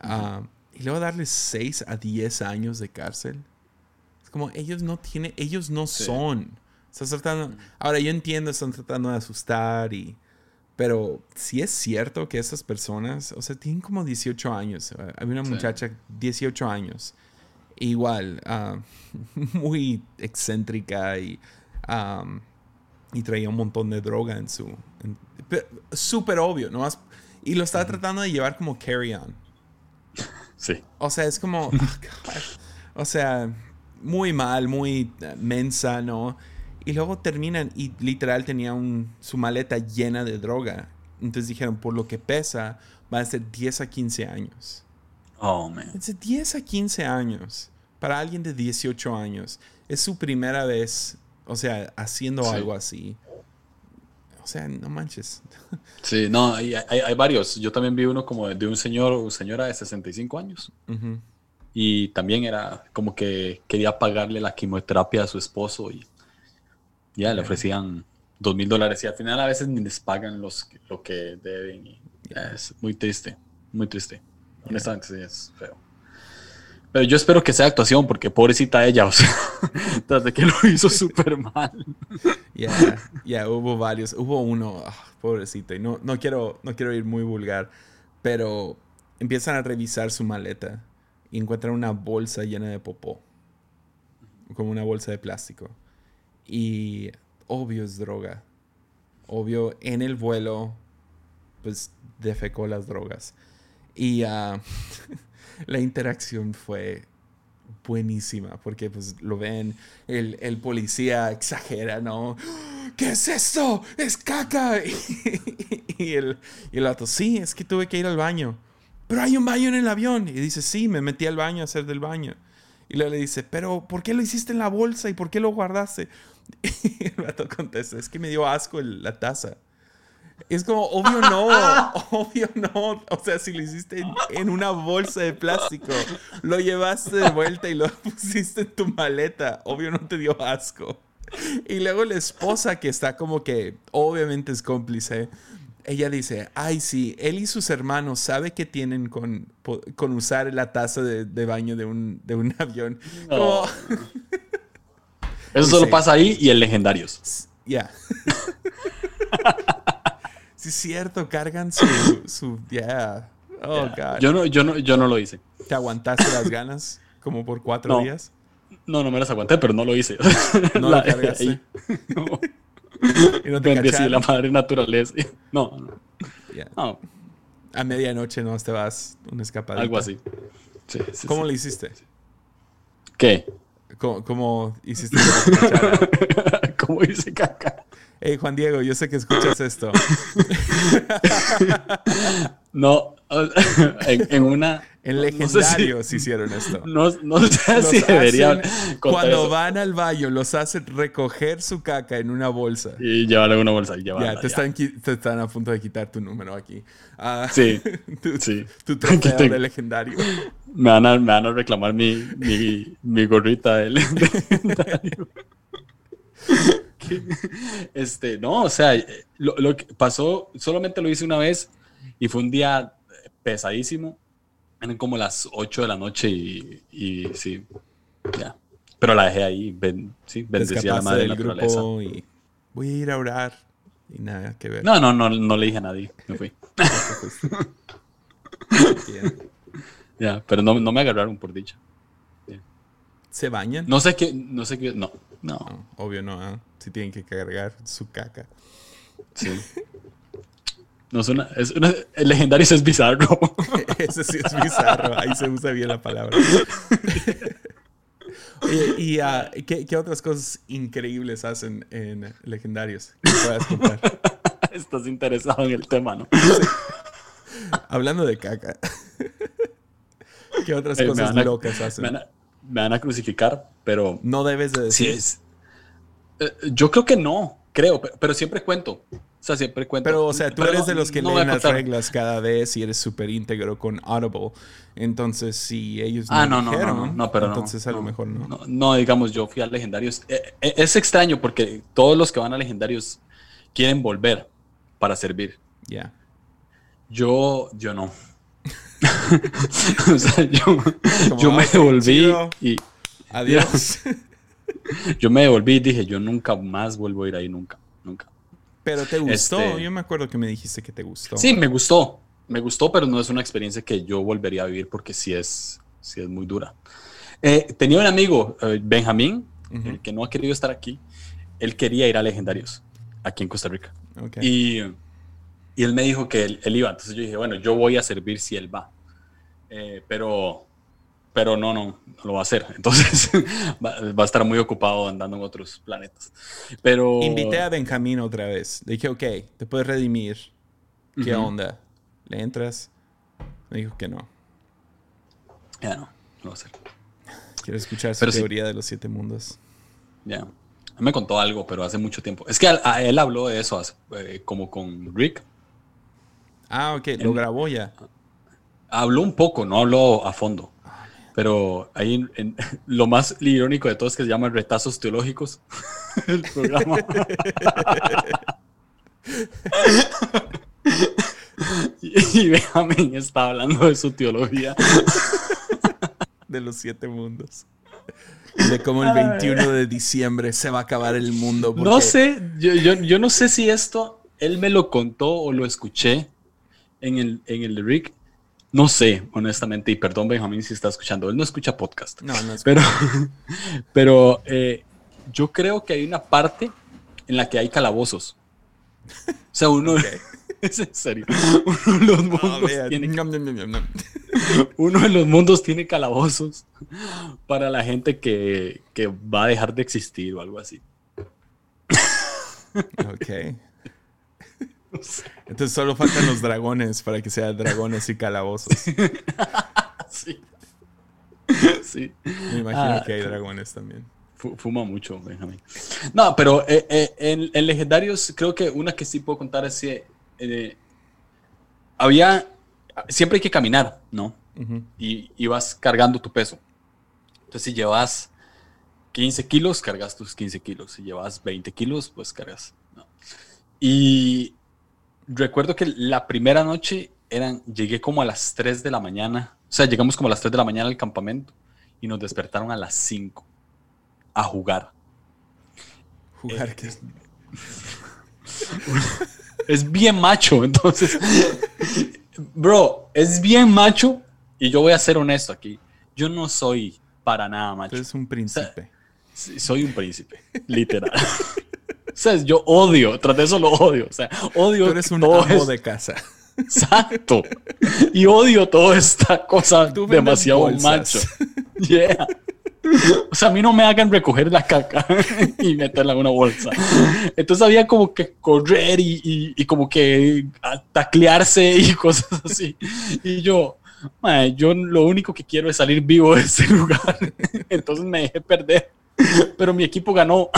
[SPEAKER 1] ah, y luego darles 6 a 10 años de cárcel. Es como ellos no tienen, ellos no
[SPEAKER 2] Sí.
[SPEAKER 1] son. Estás tratando, ahora yo entiendo, están tratando de asustar y... Pero si es cierto que esas personas, o sea, tienen como 18 años. Ah, Había una
[SPEAKER 2] Sí.
[SPEAKER 1] muchacha, 18 años. Igual, ah, muy excéntrica y, y traía un montón de droga en su... Súper obvio, ¿no? Y lo estaba tratando de llevar como carry-on.
[SPEAKER 2] sí,
[SPEAKER 1] O sea, es como... God. o sea, muy mal, muy eh, mensa, ¿no? Y luego terminan y literal tenía un, su maleta llena de droga. Entonces dijeron, por lo que pesa, van a ser 10 a 15 años.
[SPEAKER 2] oh, man.
[SPEAKER 1] Es de 10 a 15 años. Para alguien de 18 años. Es su primera vez, o sea, haciendo
[SPEAKER 2] Sí.
[SPEAKER 1] algo así. O sea, no manches.
[SPEAKER 2] Sí, no, hay, hay, hay varios. Yo también vi uno como de un señor o señora de 65 años.
[SPEAKER 1] Ujú.
[SPEAKER 2] Y también era como que quería pagarle la quimioterapia a su esposo y ya le ofrecían dos mil dólares. Y al final a veces ni les pagan los, lo que deben. Y es muy triste, muy triste. Honestamente, sí, es feo. Pero yo espero que sea actuación porque pobrecita ella, o sea, tras de que lo hizo súper mal.
[SPEAKER 1] Ya, ya, hubo varios. Hubo uno, ah, pobrecito, y no, no, quiero, no quiero ir muy vulgar, pero empiezan a revisar su maleta y encuentran una bolsa llena de popó. Como una bolsa de plástico. Y obvio es droga. Obvio, en el vuelo, pues defecó las drogas. Y ah, la interacción fue buenísima, porque pues lo ven, el, el policía exagera, ¿no? ¿Qué es esto? ¡Es caca! Y, el, y el sí, es que tuve que ir al baño. Pero hay un baño en el avión. Y dice, sí, me metí al baño a hacer del baño. Y luego le dice, pero ¿por qué lo hiciste en la bolsa y por qué lo guardaste? Y el vato contesta, es que me dio asco la taza. Es como, obvio no, obvio no. O sea, si lo hiciste en, en una bolsa de plástico, lo llevaste de vuelta y lo pusiste en tu maleta, obvio no te dio asco. Y luego la esposa que está como que, obviamente es cómplice, ella dice, ay sí, él y sus hermanos sabe que tienen con, con usar la taza de, de baño de un, de un avión.
[SPEAKER 2] No.
[SPEAKER 1] Como,
[SPEAKER 2] Eso solo
[SPEAKER 1] Sí.
[SPEAKER 2] pasa ahí y en Legendarios.
[SPEAKER 1] Ya. Sí, es cierto, cargan su. su ya. Oh, God.
[SPEAKER 2] Yo no, yo, no, yo no lo hice.
[SPEAKER 1] ¿Te aguantaste las ganas? Como por cuatro
[SPEAKER 2] No.
[SPEAKER 1] días.
[SPEAKER 2] No, no me las aguanté, pero no lo hice.
[SPEAKER 1] No
[SPEAKER 2] La-
[SPEAKER 1] lo cargaste.
[SPEAKER 2] No.
[SPEAKER 1] Y no te
[SPEAKER 2] Bendecí la madre naturaleza. No, no,
[SPEAKER 1] Ya.
[SPEAKER 2] no,
[SPEAKER 1] A medianoche no te vas una escapadita.
[SPEAKER 2] algo así. Sí, sí,
[SPEAKER 1] ¿Cómo
[SPEAKER 2] sí.
[SPEAKER 1] le hiciste?
[SPEAKER 2] ¿Qué?
[SPEAKER 1] ¿Cómo, cómo hiciste?
[SPEAKER 2] ¿Cómo hice caca?
[SPEAKER 1] Hey, Juan Diego, yo sé que escuchas esto.
[SPEAKER 2] No, en, en una.
[SPEAKER 1] En
[SPEAKER 2] no- no sé si-
[SPEAKER 1] legendarios hicieron esto.
[SPEAKER 2] No, no sé
[SPEAKER 1] Los
[SPEAKER 2] si debería
[SPEAKER 1] hacen-
[SPEAKER 2] contar
[SPEAKER 1] cuando
[SPEAKER 2] eso.
[SPEAKER 1] van al baño, los hacen recoger su caca en una bolsa.
[SPEAKER 2] Y llevarle en una bolsa y llevarla.
[SPEAKER 1] Ya, te están, te están a punto de quitar tu número aquí. Ah,
[SPEAKER 2] Sí,
[SPEAKER 1] tu,
[SPEAKER 2] sí.
[SPEAKER 1] tu trofeo de legendario.
[SPEAKER 2] Me van a, me van a reclamar mi, mi, mi gorrita del legendario. Que- Este, no, o sea, lo, lo que pasó, solamente lo hice una vez y fue un día pesadísimo. Eran como las 8 de la noche y, y sí, ya. Pero la dejé ahí, ben, sí, bendecía a la madre de
[SPEAKER 1] del
[SPEAKER 2] la naturaleza.
[SPEAKER 1] grupo y voy a ir a orar. Y nada que ver.
[SPEAKER 2] No, no, no, no le dije a nadie, me fui.
[SPEAKER 1] Fuiste. Yeah.
[SPEAKER 2] Ya, pero no, no me agarraron por dicha.
[SPEAKER 1] ¿Se bañan?
[SPEAKER 2] No sé qué, no sé qué, no, no,
[SPEAKER 1] No, obvio no, ¿ah? Si tienen que cargar su caca.
[SPEAKER 2] sí. No es una, es una, el legendario es bizarro.
[SPEAKER 1] Ese sí es bizarro. Ahí se usa bien la palabra. Oye, ¿y ah, ¿qué, qué otras cosas increíbles hacen en Legendarios? Que puedas contar.
[SPEAKER 2] Estás interesado en el tema, ¿no?
[SPEAKER 1] Hablando de caca. ¿Qué otras
[SPEAKER 2] Eh,
[SPEAKER 1] cosas
[SPEAKER 2] a-
[SPEAKER 1] locas
[SPEAKER 2] Me
[SPEAKER 1] hacen?
[SPEAKER 2] van, a, me van a crucificar, pero
[SPEAKER 1] No debes de
[SPEAKER 2] sí
[SPEAKER 1] decir.
[SPEAKER 2] es. Eh, yo creo que no, creo, pero, pero siempre cuento. O sea, siempre cuento.
[SPEAKER 1] Pero, o sea, tú
[SPEAKER 2] Pero
[SPEAKER 1] eres
[SPEAKER 2] no-
[SPEAKER 1] de los que
[SPEAKER 2] no
[SPEAKER 1] leen las reglas cada vez y eres súper íntegro con Audible. Entonces, si ellos no
[SPEAKER 2] Ah, no, no, no,
[SPEAKER 1] dijeron,
[SPEAKER 2] no, no, pero no,
[SPEAKER 1] entonces a lo mejor no.
[SPEAKER 2] No, digamos, yo fui a Legendarios. Eh, eh, es extraño porque todos los que van a Legendarios quieren volver para servir.
[SPEAKER 1] Ya.
[SPEAKER 2] Yo, yo no. o sea, yo, me
[SPEAKER 1] "Ok,
[SPEAKER 2] devolví
[SPEAKER 1] chido.
[SPEAKER 2] y
[SPEAKER 1] Adiós.
[SPEAKER 2] Yo me devolví y dije, yo nunca más vuelvo a ir ahí, nunca, nunca.
[SPEAKER 1] Pero te gustó.
[SPEAKER 2] Este-
[SPEAKER 1] Yo me acuerdo que me dijiste que te gustó.
[SPEAKER 2] Sí, me gustó, me gustó, pero no es una experiencia que yo volvería a vivir porque sí es, sí es muy dura. Eh, tenía un amigo, eh, Benjamín, el que no ha querido estar aquí, él quería ir a Legendarios, aquí en Costa Rica. Y, y él me dijo que él, él iba. Entonces yo dije, bueno, yo voy a servir si él va. Eh, pero, pero no, no, no lo va a hacer. Entonces va, va a estar muy ocupado andando en otros planetas. Pero...
[SPEAKER 1] Invité a Benjamín otra vez. Le dije, ok, te puedes redimir. ¿Qué onda? ¿Le entras? Me dijo que no.
[SPEAKER 2] Ya no, no lo va a hacer.
[SPEAKER 1] Quiero escuchar su
[SPEAKER 2] Pero sí.
[SPEAKER 1] teoría de los siete mundos.
[SPEAKER 2] Ya. Él Me contó algo, pero hace mucho tiempo. Es que a, a él habló de eso, hace- eh, como con Rick.
[SPEAKER 1] Ah, ok, lo grabó ya.
[SPEAKER 2] Habló un poco, no habló a fondo. Pero ahí en- en- lo más irónico de todo es que se llama Retazos Teológicos. el programa. y, y Benjamin está hablando de su teología.
[SPEAKER 1] De los siete mundos. De cómo el 21 de diciembre se va a acabar el mundo.
[SPEAKER 2] No sé, yo, yo, yo no sé si esto él me lo contó o lo escuché en el, en el Rick. No sé, honestamente, y perdón Benjamín si está escuchando, él no escucha podcast.
[SPEAKER 1] No, no es
[SPEAKER 2] Pero, pero eh, yo creo que hay una parte en la que hay calabozos. O sea, uno, es en serio, uno de los mundos tiene uno de los mundos tiene calabozos para la gente que, que va a dejar de existir o algo así.
[SPEAKER 1] Ok. Entonces solo faltan los dragones para que sean dragones y calabozos.
[SPEAKER 2] Sí. Sí.
[SPEAKER 1] Me imagino
[SPEAKER 2] Ah,
[SPEAKER 1] que hay dragones también.
[SPEAKER 2] Fu- Fuma mucho, Benjamín. No, pero eh, eh, en, en Legendarios creo que una que sí puedo contar es que eh, había... Siempre hay que caminar, ¿no? Y, y vas cargando tu peso. Entonces, si llevas 15 kilos, cargas tus 15 kilos. Si llevas 20 kilos, pues cargas. ¿no? Y recuerdo que la primera noche eran, llegué como a las 3 de la mañana. O sea, llegamos como a las 3 de la mañana al campamento y nos despertaron a las 5 a jugar.
[SPEAKER 1] Jugar
[SPEAKER 2] Eh,
[SPEAKER 1] que
[SPEAKER 2] Es bien macho, entonces. Bro, es bien macho y yo voy a ser honesto aquí. Yo no soy para nada macho.
[SPEAKER 1] tú eres un príncipe.
[SPEAKER 2] Soy un príncipe, literal. sea, yo odio, tras de eso lo odio. O sea, odio
[SPEAKER 1] Tú eres un
[SPEAKER 2] todo
[SPEAKER 1] amo
[SPEAKER 2] es-
[SPEAKER 1] de casa.
[SPEAKER 2] Exacto. Y odio toda esta cosa
[SPEAKER 1] Tú
[SPEAKER 2] demasiado
[SPEAKER 1] bolsas.
[SPEAKER 2] macho. Yeah. O sea, a mí no me hagan recoger la caca y meterla en una bolsa. Entonces había como que correr y, y- y como que a- taclearse y cosas así. Y yo, "Mae, yo lo único que quiero es salir vivo de este lugar. Entonces me dejé perder. Pero mi equipo ganó.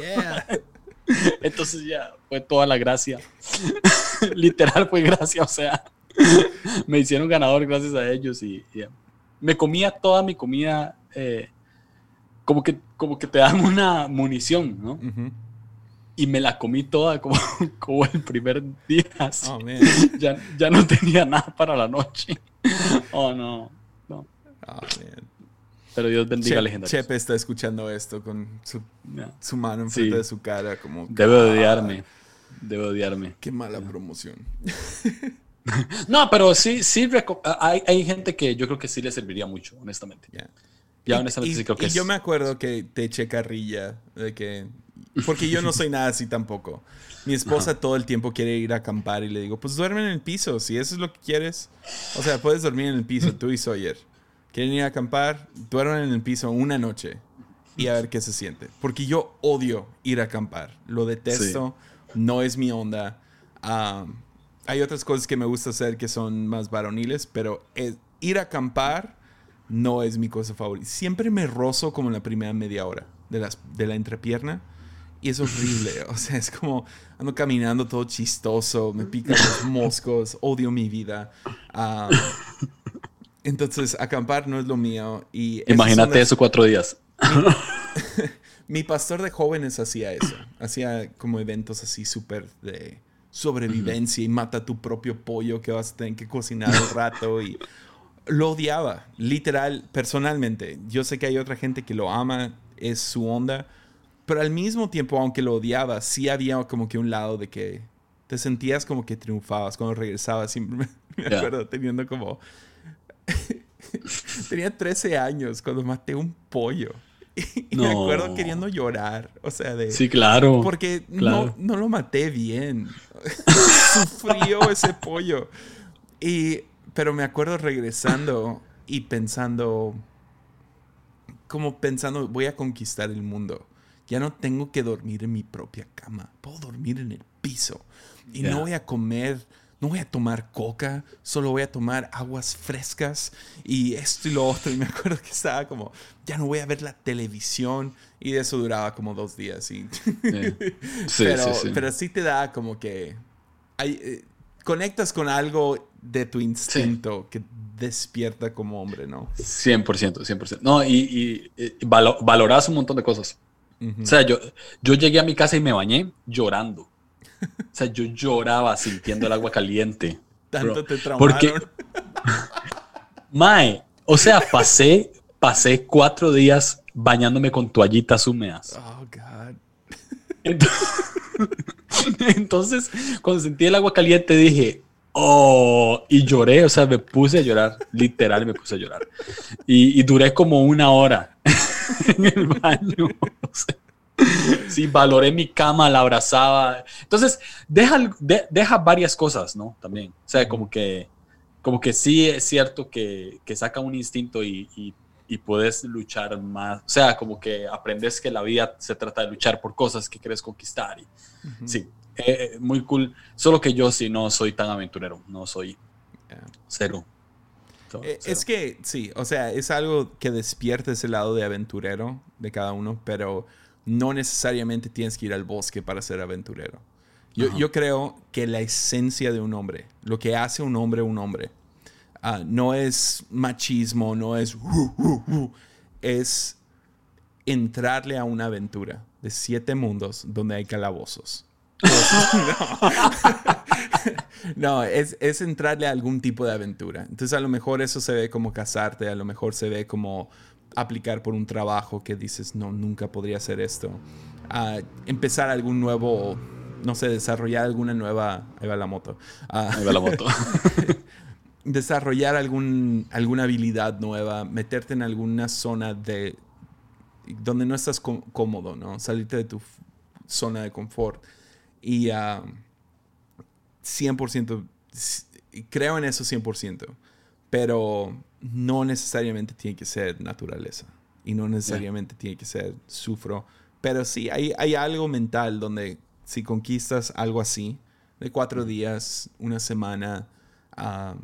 [SPEAKER 1] Yeah.
[SPEAKER 2] Entonces ya fue toda la gracia. Literal fue gracia, o sea, me hicieron ganador gracias a ellos y, y, me comía toda mi comida, eh, como, que, como que te dan una munición, ¿no? Y me la comí toda como, como el primer día. así.
[SPEAKER 1] Oh.
[SPEAKER 2] Ya, ya no tenía nada para la noche. Oh, no. no.
[SPEAKER 1] Oh, man.
[SPEAKER 2] Pero Dios bendiga a legendarios.
[SPEAKER 1] Chepe está escuchando esto con su, su mano enfrente
[SPEAKER 2] Sí.
[SPEAKER 1] de su cara, como.
[SPEAKER 2] Debe
[SPEAKER 1] "Ah,
[SPEAKER 2] odiarme. Debe odiarme.
[SPEAKER 1] Qué mala promoción.
[SPEAKER 2] No, pero sí, sí, hay, hay gente que yo creo que sí le serviría mucho, honestamente.
[SPEAKER 1] Ya.
[SPEAKER 2] Ya,
[SPEAKER 1] Y-
[SPEAKER 2] honestamente,
[SPEAKER 1] y,
[SPEAKER 2] sí creo que
[SPEAKER 1] y yo
[SPEAKER 2] es-
[SPEAKER 1] me acuerdo que te eché carrilla de que. Porque yo no soy nada así tampoco. Mi esposa todo el tiempo quiere ir a acampar y le digo, pues duerme en el piso, si eso es lo que quieres. O sea, puedes dormir en el piso, tú y Sawyer. Quieren ir a acampar, duerman en el piso una noche y a ver qué se siente. Porque yo odio ir a acampar. Lo detesto, no es mi onda. Hay otras cosas que me gusta hacer que son más varoniles, pero es- ir a acampar no es mi cosa favorita. Siempre me rozo como en la primera media hora de, las, de la entrepierna. Y es horrible. O sea, es como ando caminando todo chistoso, me pican los moscos, odio mi vida. Entonces, acampar no es lo mío. Y
[SPEAKER 2] Imagínate
[SPEAKER 1] las-
[SPEAKER 2] eso cuatro días.
[SPEAKER 1] mi pastor de jóvenes hacía eso. Hacía como eventos así súper de sobrevivencia y mata tu propio pollo que vas a tener que cocinar al rato y lo odiaba, literal, personalmente. Yo sé que hay otra gente que lo ama, es su onda, pero al mismo tiempo, aunque lo odiaba, sí había como que un lado de que te sentías como que triunfabas cuando regresabas. Siempre me, me
[SPEAKER 2] Ya.
[SPEAKER 1] acuerdo teniendo como... Tenía 13 años cuando maté un pollo. Y me acuerdo queriendo llorar. O sea, de...
[SPEAKER 2] Sí, claro.
[SPEAKER 1] Porque
[SPEAKER 2] claro.
[SPEAKER 1] no, no lo maté bien. Sufrió ese pollo. Y, pero me acuerdo regresando y pensando, como pensando, voy a conquistar el mundo. Ya no tengo que dormir en mi propia cama. Puedo dormir en el piso. Y no voy a comer, no voy a tomar coca, solo voy a tomar aguas frescas y esto y lo otro. Y me acuerdo que estaba como, ya no voy a ver la televisión. Y de eso duraba como dos días. Y
[SPEAKER 2] Sí,
[SPEAKER 1] pero,
[SPEAKER 2] sí, sí.
[SPEAKER 1] pero sí te da como que hay, eh, conectas con algo de tu instinto que despierta como hombre, ¿no?
[SPEAKER 2] 100%, 100%. No, y, y, y valo- valoras un montón de cosas.
[SPEAKER 1] Ujú.
[SPEAKER 2] O sea, yo, yo llegué a mi casa y me bañé llorando. O sea, yo lloraba sintiendo el agua caliente.
[SPEAKER 1] Tanto
[SPEAKER 2] bro.
[SPEAKER 1] te traumaron.
[SPEAKER 2] Porque, Mae, o sea, pasé, pasé cuatro días bañándome con toallitas húmedas.
[SPEAKER 1] Oh, God.
[SPEAKER 2] Entonces, entonces, cuando sentí el agua caliente dije, oh, y lloré, o sea, me puse a llorar, literal me puse a llorar. Y, y duré como una hora en el baño. o sea, sí, valoré mi cama, la abrazaba. Entonces, deja, de- deja varias cosas, ¿no? También. O sea, como que, como que sí es cierto que, que saca un instinto y, y, y puedes luchar más. O sea, como que aprendes que la vida se trata de luchar por cosas que quieres conquistar. Y. Sí, eh, eh, muy cool. Solo que yo sí no soy tan aventurero, no soy
[SPEAKER 1] Yeah.
[SPEAKER 2] cero. So-
[SPEAKER 1] Eh,
[SPEAKER 2] cero.
[SPEAKER 1] Es que sí, o sea, es algo que despierta ese lado de aventurero de cada uno, pero no necesariamente tienes que ir al bosque para ser aventurero. Yo, creo que la esencia de un hombre, lo que hace un hombre un hombre, ah, no es machismo, no es... Es entrarle a una aventura de siete mundos donde hay calabozos. No, es, es entrarle a algún tipo de aventura. Entonces a lo mejor eso se ve como casarte, a lo mejor se ve como aplicar por un trabajo que dices, no, nunca podría hacer esto. Ah, empezar algún nuevo, no sé, desarrollar alguna nueva... Ahí va la moto. Ah,
[SPEAKER 2] Ahí va la moto.
[SPEAKER 1] desarrollar algún, alguna habilidad nueva, meterte en alguna zona de donde no estás có- cómodo, ¿no? Salirte de tu zona de confort. Y ah, 100%, s- creo en eso 100%, pero no necesariamente tiene que ser naturaleza y no necesariamente tiene que ser sufro, pero sí, hay, hay algo mental donde si conquistas algo así, de cuatro días, una semana, ah,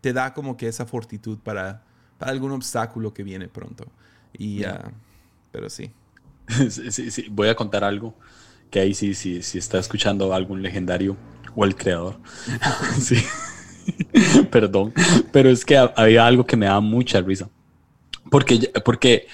[SPEAKER 1] te da como que esa fortitud para, para algún obstáculo que viene pronto. Y, ah, pero sí.
[SPEAKER 2] Sí, sí, sí. Voy a contar algo que ahí sí, sí, sí está escuchando algún legendario o el creador. sí. Perdón, pero es que ha- había algo que me da mucha risa. Porque, porque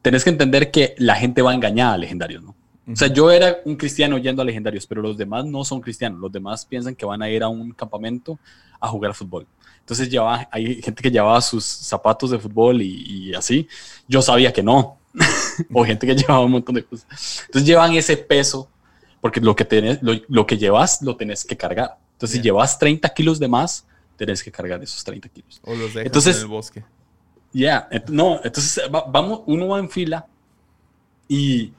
[SPEAKER 2] tenés que entender que la gente va engañada a legendarios, ¿no? O sea, yo era un cristiano yendo a legendarios, pero los demás no son cristianos. Los demás piensan que van a ir a un campamento a jugar fútbol. Entonces lleva, hay gente que llevaba sus zapatos de fútbol y, así. Yo sabía que no. o gente que llevaba un montón de cosas. Entonces llevan ese peso, porque lo que, tenés, lo, que llevas lo tenés que cargar. Entonces si llevas 30 kilos de más, tenés que cargar esos 30 kilos.
[SPEAKER 1] O los dejas
[SPEAKER 2] entonces,
[SPEAKER 1] en el bosque.
[SPEAKER 2] Ya, no, entonces vamos, uno va en fila y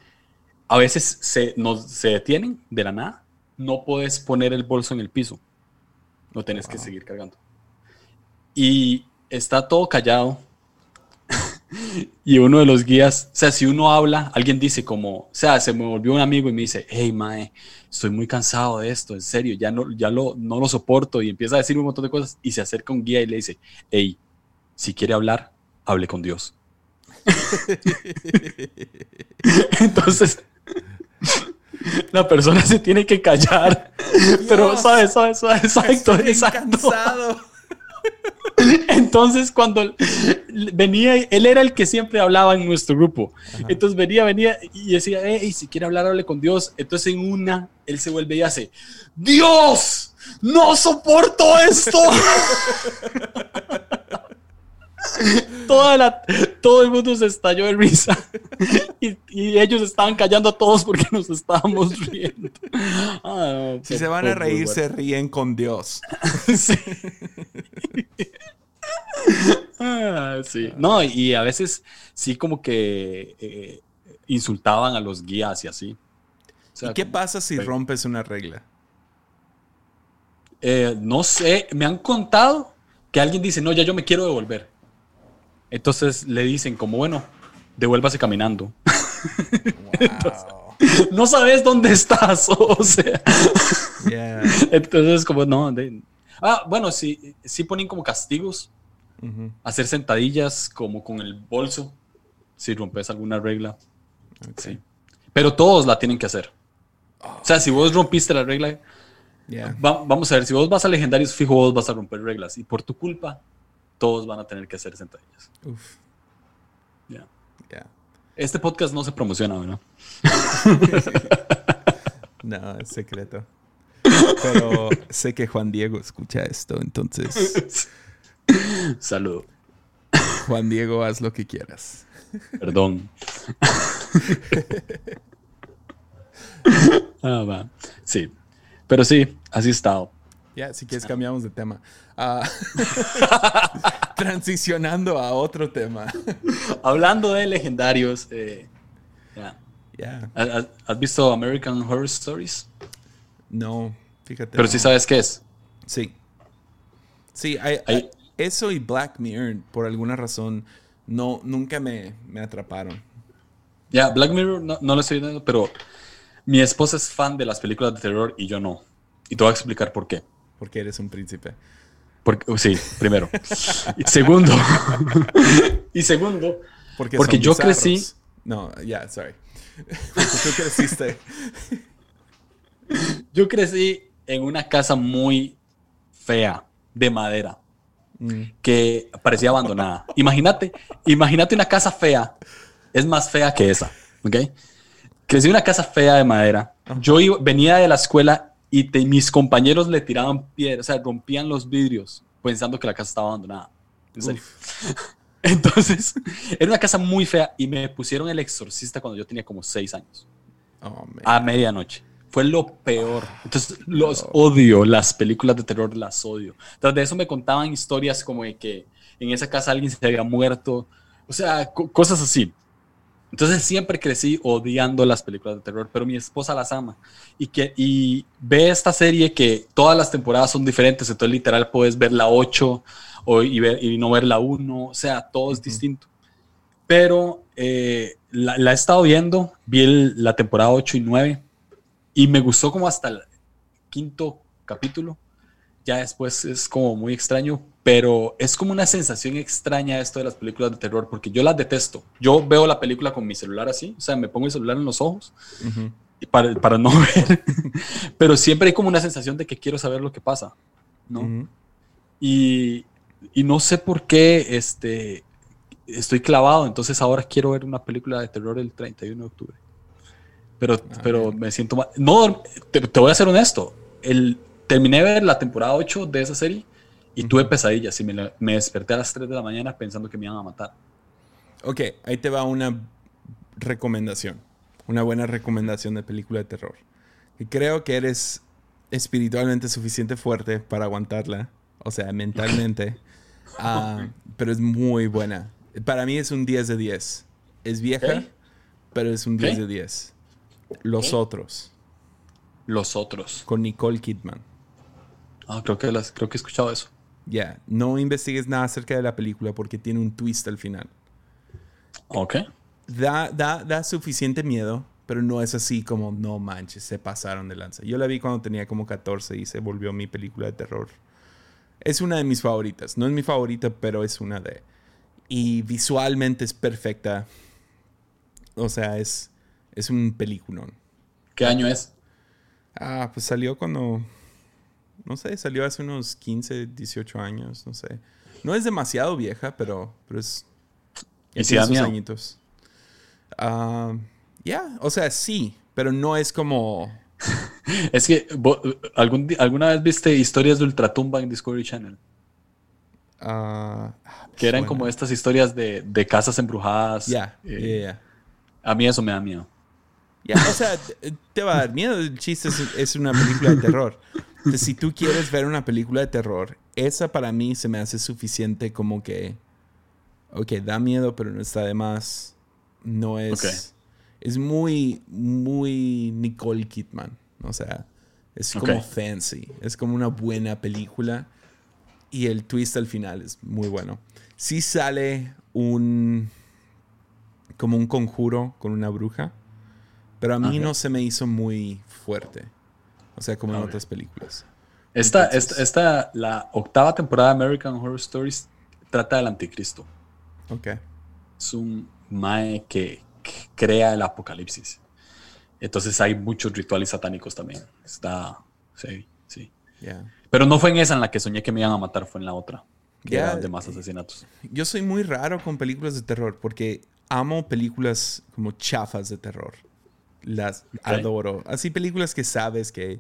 [SPEAKER 2] a veces se, nos, se detienen de la nada. No puedes poner el bolso en el piso. No tienes que seguir cargando. Y está todo callado. y uno de los guías, o sea, si uno habla, alguien dice como, o sea, se me volvió un amigo y me dice, hey, mae, estoy muy cansado de esto, en serio, ya no, ya lo, no lo soporto. Y empieza a decir un montón de cosas y se acerca un guía y le dice, hey, si quiere hablar, hable con Dios. Entonces, la persona se tiene que callar. Pero, ¿sabes? ¿Sabes? ¿Sabes? Exacto, exacto. Entonces, cuando venía, él era el que siempre hablaba en nuestro grupo. Entonces venía, venía y decía, hey, si quiere hablar, hable con Dios. Entonces en una, él se vuelve y hace, Dios, no soporto esto. Toda la, todo el mundo se estalló de risa y, ellos estaban callando a todos porque nos estábamos riendo.
[SPEAKER 1] Ah, si se van a reír, se ríen con Dios.
[SPEAKER 2] Ah, sí. No, y a veces sí como que eh, insultaban a los guías y así.
[SPEAKER 1] ¿Y qué pasa si rompes una regla?
[SPEAKER 2] Eh, no sé, me han contado que alguien dice, no, ya yo me quiero devolver. Entonces le dicen como, bueno, devuélvase caminando. no sabes dónde estás, o sea. Entonces como, no. ah, bueno, sí, sí ponen como castigos. Hacer sentadillas como con el bolso, si rompes alguna regla. Sí. Pero todos la tienen que hacer. O sea, si vos rompiste la regla, vamos a ver, si vos vas a legendarios, fijo, vos vas a romper reglas. Y por tu culpa, todos van a tener que hacer sentadillas. Uf. Ya. Este podcast no se promociona, ¿no?
[SPEAKER 1] no, es secreto. Pero sé que Juan Diego escucha esto, entonces.
[SPEAKER 2] Saludo.
[SPEAKER 1] Juan Diego, haz lo que quieras.
[SPEAKER 2] Perdón. ah, va. Sí. Pero sí, así he estado.
[SPEAKER 1] Ya, si quieres cambiamos de tema. Ah, transicionando a otro tema.
[SPEAKER 2] Hablando de legendarios, eh, ¿Has, visto American Horror Stories?
[SPEAKER 1] No, fíjate.
[SPEAKER 2] Pero sí sabes qué es.
[SPEAKER 1] Sí. Sí, eso y Black Mirror, por alguna razón, no, nunca me, atraparon.
[SPEAKER 2] Ya, Black Mirror no, no lo estoy viendo, pero mi esposa es fan de las películas de terror y yo no. Y te voy a explicar por qué.
[SPEAKER 1] Porque eres un príncipe.
[SPEAKER 2] Porque, sí, primero. y segundo. y segundo. Porque, porque yo crecí.
[SPEAKER 1] No, ya, sorry. tú creciste.
[SPEAKER 2] yo crecí en una casa muy fea, de madera, mm. que parecía abandonada. Imagínate, imagínate una casa fea. Es más fea que esa, ¿ok? Crecí en una casa fea de madera. Yo venía de la escuela y mis compañeros le tiraban piedras, o sea, rompían los vidrios pensando que la casa estaba abandonada. En serio. Entonces, era una casa muy fea y me pusieron el exorcista cuando yo tenía como seis años. Oh, a medianoche. Fue lo peor. Entonces, los odio, las películas de terror las odio. Tras de eso me contaban historias como de que en esa casa alguien se había muerto. O sea, cosas así. Entonces siempre crecí odiando las películas de terror, pero mi esposa las ama. Y, que, y ve esta serie que todas las temporadas son diferentes, entonces literal puedes ver la 8 o, y, ver, y no ver la 1, o sea, todo es distinto. Pero eh, la, he estado viendo, vi la temporada 8 y 9 y me gustó como hasta el quinto capítulo. Ya después es como muy extraño, pero es como una sensación extraña esto de las películas de terror, porque yo las detesto. Yo veo la película con mi celular así, o sea, me pongo el celular en los ojos para, para, no ver, pero siempre hay como una sensación de que quiero saber lo que pasa, ¿no? y, y, no sé por qué este, estoy clavado, entonces ahora quiero ver una película de terror el 31 de octubre. Pero, ah, pero me siento mal. No, te, voy a ser honesto. El, terminé de ver la temporada 8 de esa serie y tuve pesadillas y me, me, desperté a las 3 de la mañana pensando que me iban a matar.
[SPEAKER 1] Ok, ahí te va una recomendación. Una buena recomendación de película de terror. Y creo que eres espiritualmente suficiente fuerte para aguantarla. O sea, mentalmente. Ah, pero es muy buena. Para mí es un 10 de 10. Es vieja, pero es un 10 de 10. Los otros.
[SPEAKER 2] Los otros.
[SPEAKER 1] Con Nicole Kidman.
[SPEAKER 2] Ah, creo que, las, creo que he escuchado eso.
[SPEAKER 1] Ya, no investigues nada acerca de la película porque tiene un twist al final.
[SPEAKER 2] Ok.
[SPEAKER 1] Da, da, da suficiente miedo, pero no es así como, no manches, se pasaron de lanza. Yo la vi cuando tenía como 14 y se volvió mi película de terror. Es una de mis favoritas. No es mi favorita, pero es una de... Y visualmente es perfecta. O sea, es, es un peliculón.
[SPEAKER 2] ¿Qué año es?
[SPEAKER 1] Ah, pues salió cuando... No sé, salió hace unos 15, 18 años, no sé. No es demasiado vieja, pero, pero es...
[SPEAKER 2] ¿Y si añitos.
[SPEAKER 1] Ah, ya, o sea, sí, pero no es como...
[SPEAKER 2] es que, ¿algún, ¿alguna vez viste historias de Ultratumba en Discovery Channel?
[SPEAKER 1] Ah,
[SPEAKER 2] que eran como estas historias de, de casas embrujadas.
[SPEAKER 1] Ya, eh,
[SPEAKER 2] A mí eso me da miedo.
[SPEAKER 1] Ya, o sea, te va a dar miedo. El chiste es, una película de terror. Entonces, si tú quieres ver una película de terror, esa para mí se me hace suficiente como que. Ok, da miedo, pero no está de más. No es es muy, muy Nicole Kidman. O sea, es como fancy. Es como una buena película. Y el twist al final es muy bueno. Sí sale un. como un conjuro con una bruja. Pero a mí no se me hizo muy fuerte. O sea, como en otras películas.
[SPEAKER 2] Esta, esta, la octava temporada de American Horror Stories trata del anticristo.
[SPEAKER 1] Ok.
[SPEAKER 2] Es un mae que, crea el apocalipsis. Entonces hay muchos rituales satánicos también. Está, sí, sí. Pero no fue en esa en la que soñé que me iban a matar, fue en la otra. Que de más asesinatos.
[SPEAKER 1] Yo soy muy raro con películas de terror porque amo películas como chafas de terror. Las adoro. Así películas que sabes que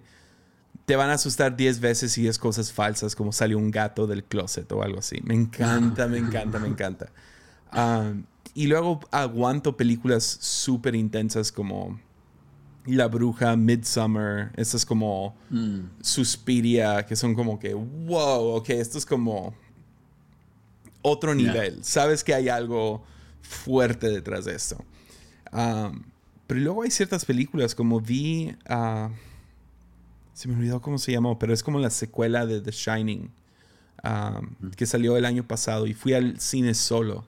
[SPEAKER 1] te van a asustar 10 veces y es cosas falsas como salió un gato del closet o algo así. Me encanta, me encanta, me encanta. Um, y luego aguanto películas súper intensas como La Bruja, Midsummer, esas como mm. Suspiria, que son como que, wow, ok, esto es como otro nivel. Sabes que hay algo fuerte detrás de esto. Um, pero luego hay ciertas películas como vi... Uh, se me olvidó cómo se llamó, pero es como la secuela de The Shining, um, mm. que salió el año pasado y fui al cine solo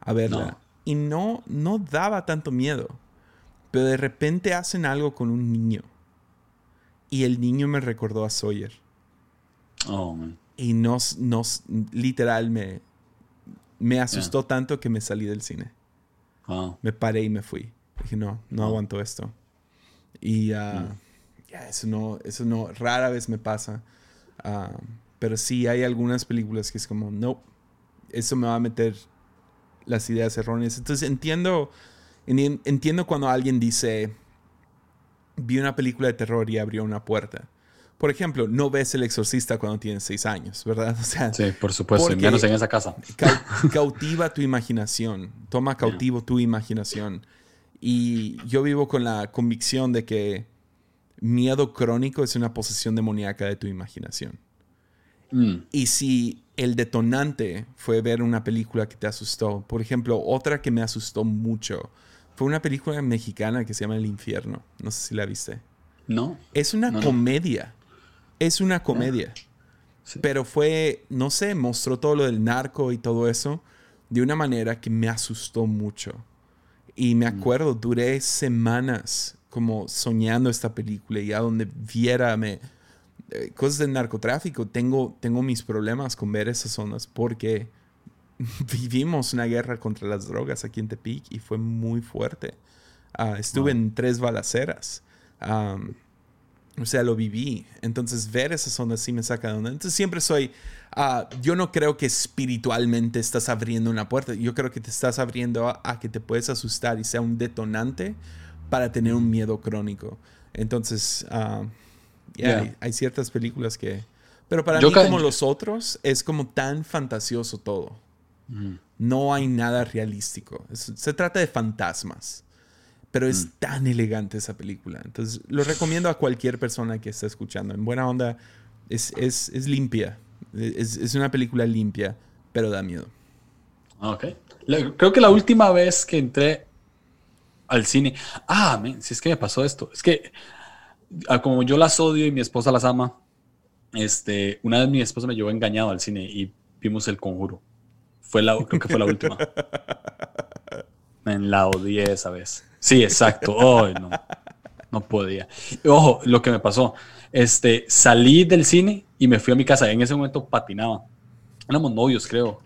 [SPEAKER 1] a verla. Y no, no daba tanto miedo. Pero de repente hacen algo con un niño. Y el niño me recordó a Sawyer.
[SPEAKER 2] Oh, man.
[SPEAKER 1] Y nos, nos literal me, me asustó tanto que me salí del cine. Me paré y me fui. Dije, no, no aguanto esto. Y uh, eso no, eso no, rara vez me pasa. Uh, pero sí hay algunas películas que es como, no, eso me va a meter las ideas erróneas. Entonces entiendo, entiendo cuando alguien dice, vi una película de terror y abrió una puerta. Por ejemplo, no ves El Exorcista cuando tienes seis años, ¿verdad? O
[SPEAKER 2] sea, sí, por supuesto, menos en esa casa.
[SPEAKER 1] cautiva tu imaginación, toma cautivo tu imaginación. Y yo vivo con la convicción de que miedo crónico es una posesión demoníaca de tu imaginación. Mm. Y si el detonante fue ver una película que te asustó. Por ejemplo, otra que me asustó mucho fue una película mexicana que se llama El Infierno. No sé si la viste.
[SPEAKER 2] No.
[SPEAKER 1] Es una comedia. Es una comedia. Pero fue, no sé, mostró todo lo del narco y todo eso de una manera que me asustó mucho. Y me mm. acuerdo, duré semanas como soñando esta película y a donde viera me, eh, cosas del narcotráfico, tengo, tengo mis problemas con ver esas zonas porque vivimos una guerra contra las drogas aquí en Tepic y fue muy fuerte. Ah, estuve en tres balaceras. O sea, lo viví. Entonces, ver esas zonas sí me saca de onda. Entonces, siempre soy. Ah, yo no creo que espiritualmente estás abriendo una puerta. Yo creo que te estás abriendo a, a, que te puedes asustar y sea un detonante para tener un miedo crónico. Entonces, ah, hay, ciertas películas que... Pero para mí, como los otros, es como tan fantasioso todo. Mm. No hay nada realístico. se trata de fantasmas. Pero es mm. tan elegante esa película. Entonces, lo recomiendo a cualquier persona que esté escuchando. En buena onda, es, limpia. Es, es, una película limpia, pero da miedo.
[SPEAKER 2] Ok. Creo que la última vez que entré al cine. Ah, si es que me pasó esto. Es que ah, como yo las odio y mi esposa las ama, este, una vez mi esposa me llevó engañado al cine y vimos El Conjuro. Fue la, creo que fue la última. En la odié esa vez. Sí, exacto. Oh, no, no podía. Ojo, lo que me pasó. Este, salí del cine y me fui a mi casa. En ese momento patinaba. Éramos novios, creo.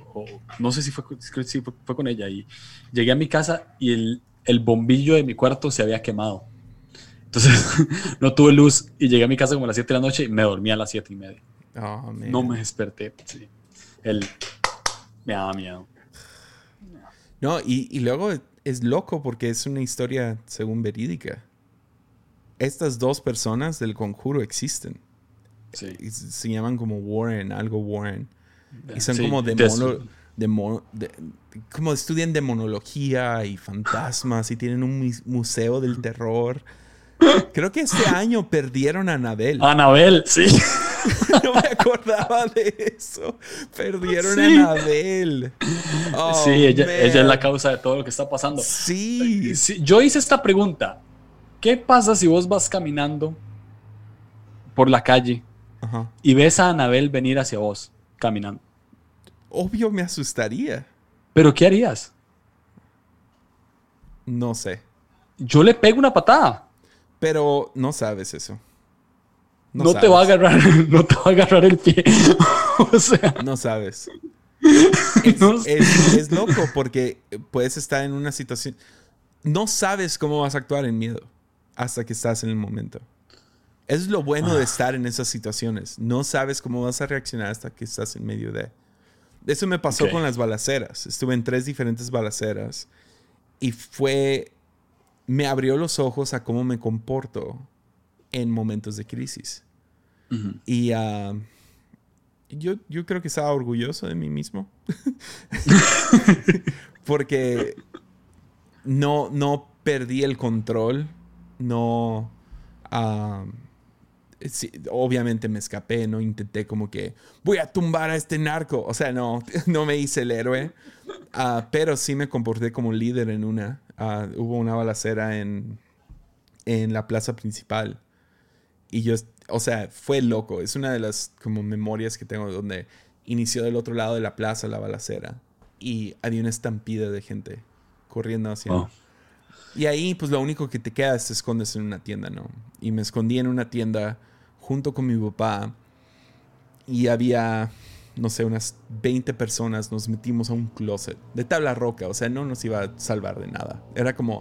[SPEAKER 2] no sé si fue, si fue con ella. Y llegué a mi casa y el, el bombillo de mi cuarto se había quemado. Entonces no tuve luz y llegué a mi casa como a las 7 de la noche y me dormí a las 7 y media. Oh, no me desperté. Sí. El, me daba miedo.
[SPEAKER 1] No, y, y, luego es loco porque es una historia según verídica. Estas dos personas del conjuro existen. Sí. se llaman como Warren, algo Warren. Y son como demonios de, como estudian demonología y fantasmas y tienen un museo del terror. Creo que este año perdieron a Anabel.
[SPEAKER 2] Anabel, sí.
[SPEAKER 1] no me acordaba de eso. Perdieron a Anabel.
[SPEAKER 2] sí, ella, ella, es la causa de todo lo que está pasando.
[SPEAKER 1] Sí.
[SPEAKER 2] Yo hice esta pregunta. ¿Qué pasa si vos vas caminando por la calle y ves a Anabel venir hacia vos caminando?
[SPEAKER 1] obvio me asustaría.
[SPEAKER 2] ¿Pero qué harías?
[SPEAKER 1] No sé.
[SPEAKER 2] Yo le pego una patada.
[SPEAKER 1] Pero no sabes eso.
[SPEAKER 2] No, te va a agarrar, no te va a agarrar el pie. o sea.
[SPEAKER 1] No sabes. Es, loco porque puedes estar en una situación. No sabes cómo vas a actuar en miedo hasta que estás en el momento. Es lo bueno de ah. estar en esas situaciones. No sabes cómo vas a reaccionar hasta que estás en medio de. Eso me pasó con las balaceras. Estuve en tres diferentes balaceras y fue, me abrió los ojos a cómo me comporto en momentos de crisis. Y ah, yo, yo creo que estaba orgulloso de mí mismo. Porque no, no perdí el control. No. Ah, obviamente me escapé, no intenté como que voy a tumbar a este narco. O sea, no, no me hice el héroe. Ah, pero sí me comporté como líder en una. Hubo una balacera en, en la plaza principal. Y yo, o sea, fue loco. Es una de las como memorias que tengo donde inició del otro lado de la plaza la balacera. Y había una estampida de gente corriendo hacia... Oh. Y ahí, pues lo único que te queda es te escondes en una tienda, ¿no? Y me escondí en una tienda junto con mi papá y había, no sé, unas 20 personas, nos metimos a un closet de tabla roca, o sea, no nos iba a salvar de nada. Era como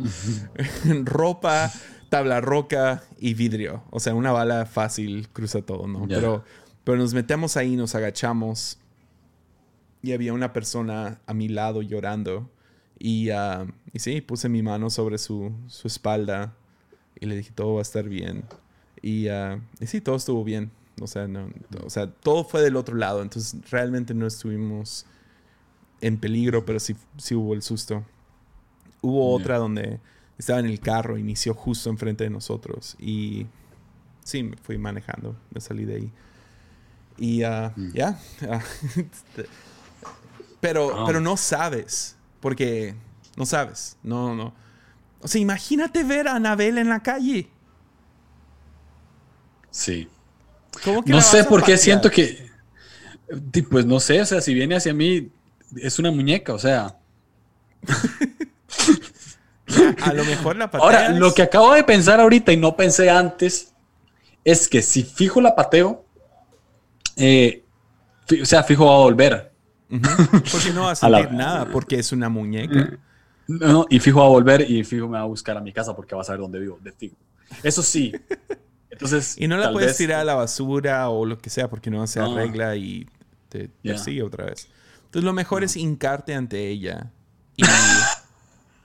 [SPEAKER 1] ropa, tabla roca y vidrio, o sea, una bala fácil cruza todo, ¿no? Pero, pero nos metemos ahí, nos agachamos y había una persona a mi lado llorando y, uh, y sí, puse mi mano sobre su, su espalda y le dije, todo va a estar bien. Ah, y, sí, todo estuvo bien. O sea, no, o sea, todo fue del otro lado. Entonces, realmente no estuvimos en peligro, pero sí, sí hubo el susto. Hubo otra donde estaba en el carro, inició justo enfrente de nosotros. Y sí, me fui manejando, me salí de ahí. Y uh, ya. pero, pero no sabes, porque no sabes. No, no. O sea, imagínate ver a Anabel en la calle.
[SPEAKER 2] Sí. no sé por qué siento que. Pues no sé, o sea, si viene hacia mí, es una muñeca, o sea.
[SPEAKER 1] A lo mejor la
[SPEAKER 2] pateas. Ahora, lo que acabo de pensar ahorita y no pensé antes es que si fijo la pateo, eh, o sea, fijo va a volver.
[SPEAKER 1] Porque no va a salir nada, porque es una muñeca.
[SPEAKER 2] No, y fijo va a volver y fijo me va a buscar a mi casa porque va a saber dónde vivo, de fijo. Eso sí,
[SPEAKER 1] y no la puedes tirar a la basura o lo que sea porque no se arregla y te persigue otra vez. Entonces lo mejor es hincarte ante ella y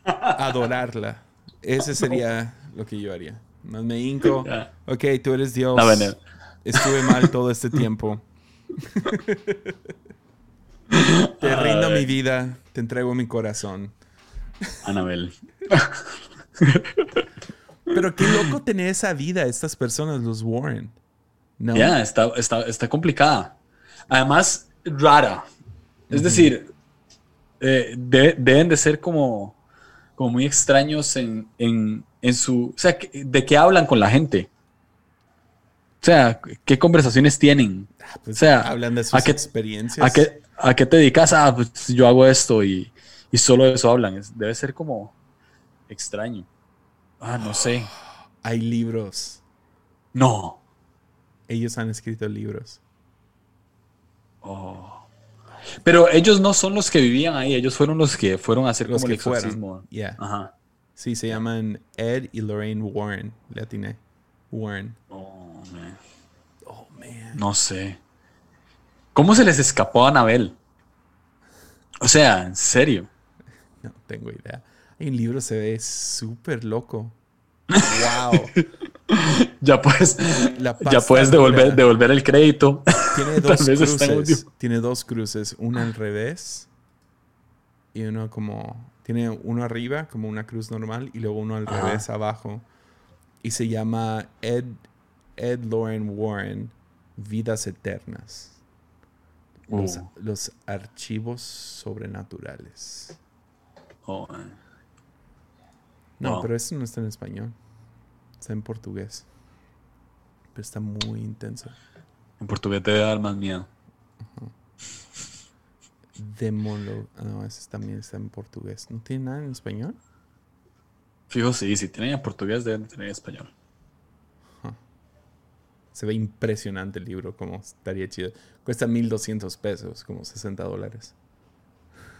[SPEAKER 1] adorarla. Ese sería lo que yo haría. Más me hinco.
[SPEAKER 2] Ya.
[SPEAKER 1] Ok, tú eres Dios. Estuve mal todo este tiempo. Te rindo mi vida, te entrego mi corazón.
[SPEAKER 2] Anabel.
[SPEAKER 1] Pero qué loco tener esa vida, estas personas, los Warren. ¿No?
[SPEAKER 2] Ya, está, está, está complicada. Además, rara. Es decir, eh, de- deben de ser como, como muy extraños en, en, en su... O sea, ¿de qué hablan con la gente? O sea, ¿qué conversaciones tienen?
[SPEAKER 1] Ah, pues,
[SPEAKER 2] o sea,
[SPEAKER 1] hablan de sus
[SPEAKER 2] ¿a qué-
[SPEAKER 1] experiencias.
[SPEAKER 2] ¿A qué, ¿A qué te dedicas? Ah, pues yo hago esto y, y solo de eso hablan. Es- debe ser como extraño. Ah, no sé.
[SPEAKER 1] Hay libros.
[SPEAKER 2] No.
[SPEAKER 1] Ellos han escrito libros.
[SPEAKER 2] Oh. Pero ellos no son los que vivían ahí, ellos fueron los que fueron a hacer
[SPEAKER 1] Los
[SPEAKER 2] como el
[SPEAKER 1] que fueron.
[SPEAKER 2] exorcismo.
[SPEAKER 1] Yeah.
[SPEAKER 2] Ajá.
[SPEAKER 1] Sí, se llaman Ed y Lorraine Warren. Le atiné. Warren.
[SPEAKER 2] Oh, man.
[SPEAKER 1] Oh, man.
[SPEAKER 2] No sé. ¿Cómo se les escapó a Anabel? O sea, en serio.
[SPEAKER 1] No tengo idea. Hay un libro, se ve súper loco. Wow.
[SPEAKER 2] Ya puedes,
[SPEAKER 1] La
[SPEAKER 2] ya puedes devolver,
[SPEAKER 1] dura.
[SPEAKER 2] devolver el crédito.
[SPEAKER 1] Tiene dos cruces. Tiene dos cruces. Una al revés. Y uno como. Tiene uno arriba, como una cruz normal. Y luego uno al
[SPEAKER 2] Ajá.
[SPEAKER 1] revés abajo. Y se llama Ed, Ed Lauren Warren, Vidas Eternas. Los,
[SPEAKER 2] Uh.
[SPEAKER 1] los archivos sobrenaturales.
[SPEAKER 2] Oh, man.
[SPEAKER 1] No, pero esto no está en español. Está en portugués. Pero está muy intenso.
[SPEAKER 2] En portugués te debe dar más miedo.
[SPEAKER 1] Demolo. ah, No, ese también está en portugués. ¿No tiene nada en español?
[SPEAKER 2] Fijo, sí, si tienen en portugués deben de tener en español.
[SPEAKER 1] Se ve impresionante el libro, como estaría chido. Cuesta 1200 pesos, como 60 dólares.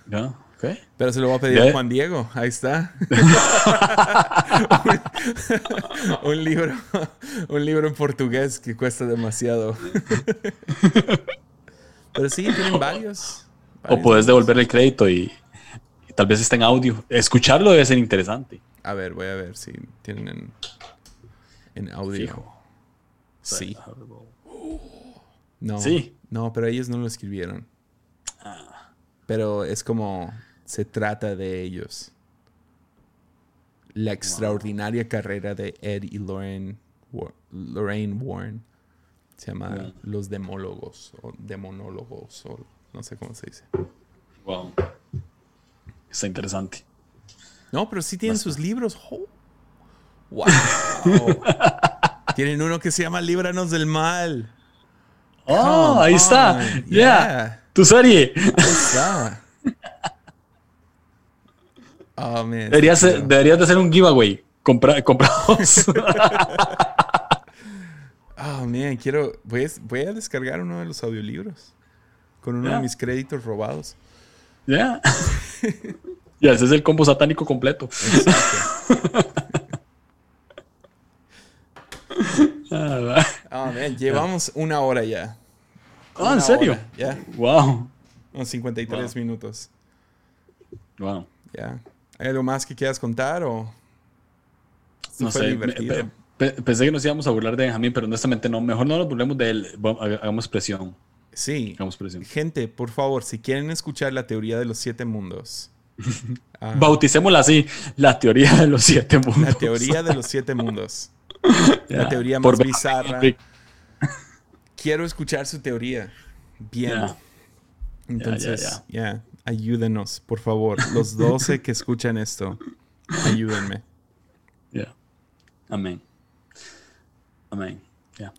[SPEAKER 2] ¿Ya?
[SPEAKER 1] Pero se lo voy a pedir a Juan Diego. Ahí está. un, un libro. Un libro en portugués que cuesta demasiado. Pero sí, tienen varios.
[SPEAKER 2] O puedes
[SPEAKER 1] libros.
[SPEAKER 2] devolver el crédito y, y tal vez está en audio. Escucharlo debe ser interesante.
[SPEAKER 1] A ver, voy a ver si tienen en, en audio.
[SPEAKER 2] Fijo.
[SPEAKER 1] Sí. No.
[SPEAKER 2] Sí.
[SPEAKER 1] No, pero ellos no lo escribieron. Pero es como se trata de ellos. La extraordinaria carrera de Ed y Lorraine, Lorraine Warren. Se llama. Los Demólogos o Demonólogos o no sé cómo se dice.
[SPEAKER 2] Wow. Está interesante.
[SPEAKER 1] No, pero sí tienen sus libros. ¡Oh! ¡Wow! tienen uno que se llama Líbranos del Mal.
[SPEAKER 2] ¡Oh!
[SPEAKER 1] Come
[SPEAKER 2] ahí está. Ya.
[SPEAKER 1] yeah.
[SPEAKER 2] Tu serie.
[SPEAKER 1] Ahí está. Oh, man.
[SPEAKER 2] Deberías,
[SPEAKER 1] sí,
[SPEAKER 2] deberías de hacer un giveaway. Compra, compramos.
[SPEAKER 1] Oh, man, quiero. Voy a, voy a descargar uno de los audiolibros. Con uno de mis créditos robados.
[SPEAKER 2] Ya. Ya, ese es el combo satánico completo. Ah, va.
[SPEAKER 1] Oh, man, llevamos una hora ya.
[SPEAKER 2] Ah, ¿en serio?
[SPEAKER 1] Ya.
[SPEAKER 2] Wow.
[SPEAKER 1] Unos 53
[SPEAKER 2] Wow.
[SPEAKER 1] minutos.
[SPEAKER 2] Wow.
[SPEAKER 1] Ya. ¿Hay algo más que quieras contar o.?
[SPEAKER 2] No
[SPEAKER 1] fue
[SPEAKER 2] sé.
[SPEAKER 1] divertido.
[SPEAKER 2] pe- pe- pensé que nos íbamos a burlar de Benjamín, pero honestamente no. Mejor no nos burlemos de él. Hagamos presión.
[SPEAKER 1] Sí.
[SPEAKER 2] Hagamos presión.
[SPEAKER 1] Gente, por favor, si quieren escuchar la teoría de los siete mundos. ah,
[SPEAKER 2] Bauticémosla así. La teoría de los siete mundos.
[SPEAKER 1] la teoría de los siete mundos. La teoría más bizarra. Quiero escuchar su teoría. Bien. Entonces,
[SPEAKER 2] ya,
[SPEAKER 1] ya, ayúdenos, por favor. Los 12 que escuchan esto, ayúdenme.
[SPEAKER 2] Ya. Amén. Amén. Ya.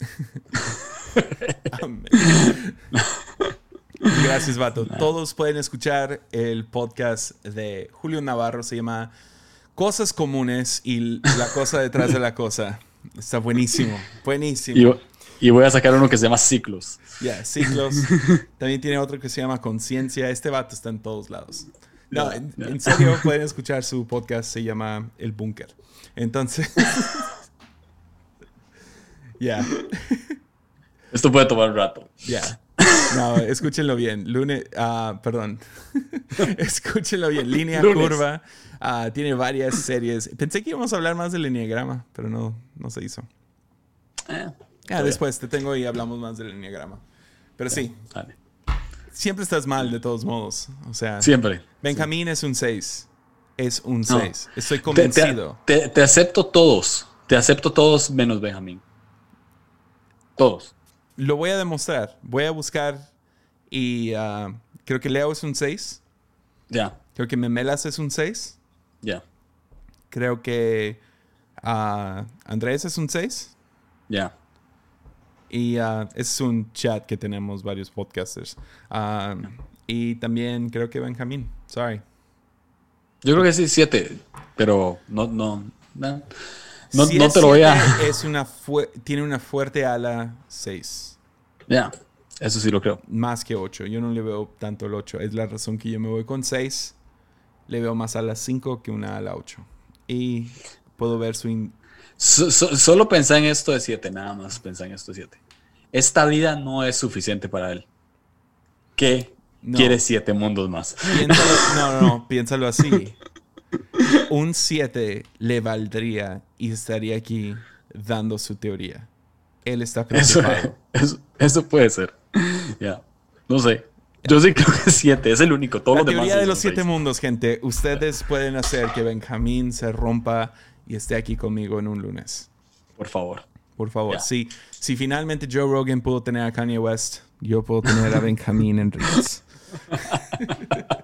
[SPEAKER 1] Amén. Gracias, vato. Todos pueden escuchar el podcast de Julio Navarro. Se llama Cosas Comunes y la cosa detrás de la cosa. Está buenísimo. Buenísimo.
[SPEAKER 2] Y, voy a sacar uno que se llama Ciclos.
[SPEAKER 1] Ya, ciclos. También tiene otro que se llama Conciencia. Este vato está en todos lados. No, en, serio pueden escuchar su podcast. Se llama El Búnker. Entonces, ya,
[SPEAKER 2] Esto puede tomar un rato.
[SPEAKER 1] ya. No, escúchenlo bien. Lunes, ah, perdón. escúchenlo bien. Línea
[SPEAKER 2] Lunes.
[SPEAKER 1] curva. ah, tiene varias series. Pensé que íbamos a hablar más del lineagrama, pero no, no se hizo.
[SPEAKER 2] Eh,
[SPEAKER 1] Ya, después te tengo y hablamos más del lineagrama. Pero sí,
[SPEAKER 2] dale.
[SPEAKER 1] siempre estás mal de todos modos. O sea,
[SPEAKER 2] Siempre.
[SPEAKER 1] Benjamín es un 6. Es un
[SPEAKER 2] No.
[SPEAKER 1] 6. Estoy
[SPEAKER 2] te-
[SPEAKER 1] convencido.
[SPEAKER 2] te- te acepto todos. Te acepto todos menos Benjamín. Todos.
[SPEAKER 1] Lo voy a demostrar. Voy a buscar y ah, creo que Leo es un 6.
[SPEAKER 2] Ya,
[SPEAKER 1] Creo que Memelas es un 6.
[SPEAKER 2] ya,
[SPEAKER 1] Creo que ah, Andrés es un 6.
[SPEAKER 2] ya.
[SPEAKER 1] Y ah, es un chat que tenemos varios podcasters. Ah, y también creo que Benjamín. Sorry.
[SPEAKER 2] Yo creo que sí, siete. Pero no, no. No, no, no te lo voy a.
[SPEAKER 1] Es una tiene una fuerte ala 6.
[SPEAKER 2] Ya, eso sí lo creo.
[SPEAKER 1] Más que 8. Yo no le veo tanto el 8. Es la razón que yo me voy con 6. Le veo más a la 5 que una a la 8. Y puedo ver su... in-
[SPEAKER 2] So- so- solo pensá en esto de siete, nada más pensá en esto de siete. Esta vida no es suficiente para él. ¿Qué
[SPEAKER 1] No.
[SPEAKER 2] quiere siete mundos más?
[SPEAKER 1] Piénsalo, no, no, no, piénsalo así. Un 7 le valdría y estaría aquí dando su teoría. Él está preocupado.
[SPEAKER 2] eso, eso puede ser. Ya, no sé. Yo sí creo que siete, es el único. Todos
[SPEAKER 1] La
[SPEAKER 2] los
[SPEAKER 1] teoría de los siete
[SPEAKER 2] seis.
[SPEAKER 1] mundos, gente. Ustedes pueden hacer que Benjamín se rompa y esté aquí conmigo en un lunes.
[SPEAKER 2] Por favor.
[SPEAKER 1] Por favor. Si, si finalmente Joe Rogan pudo tener a Kanye West, yo puedo tener a Benjamín Enríquez.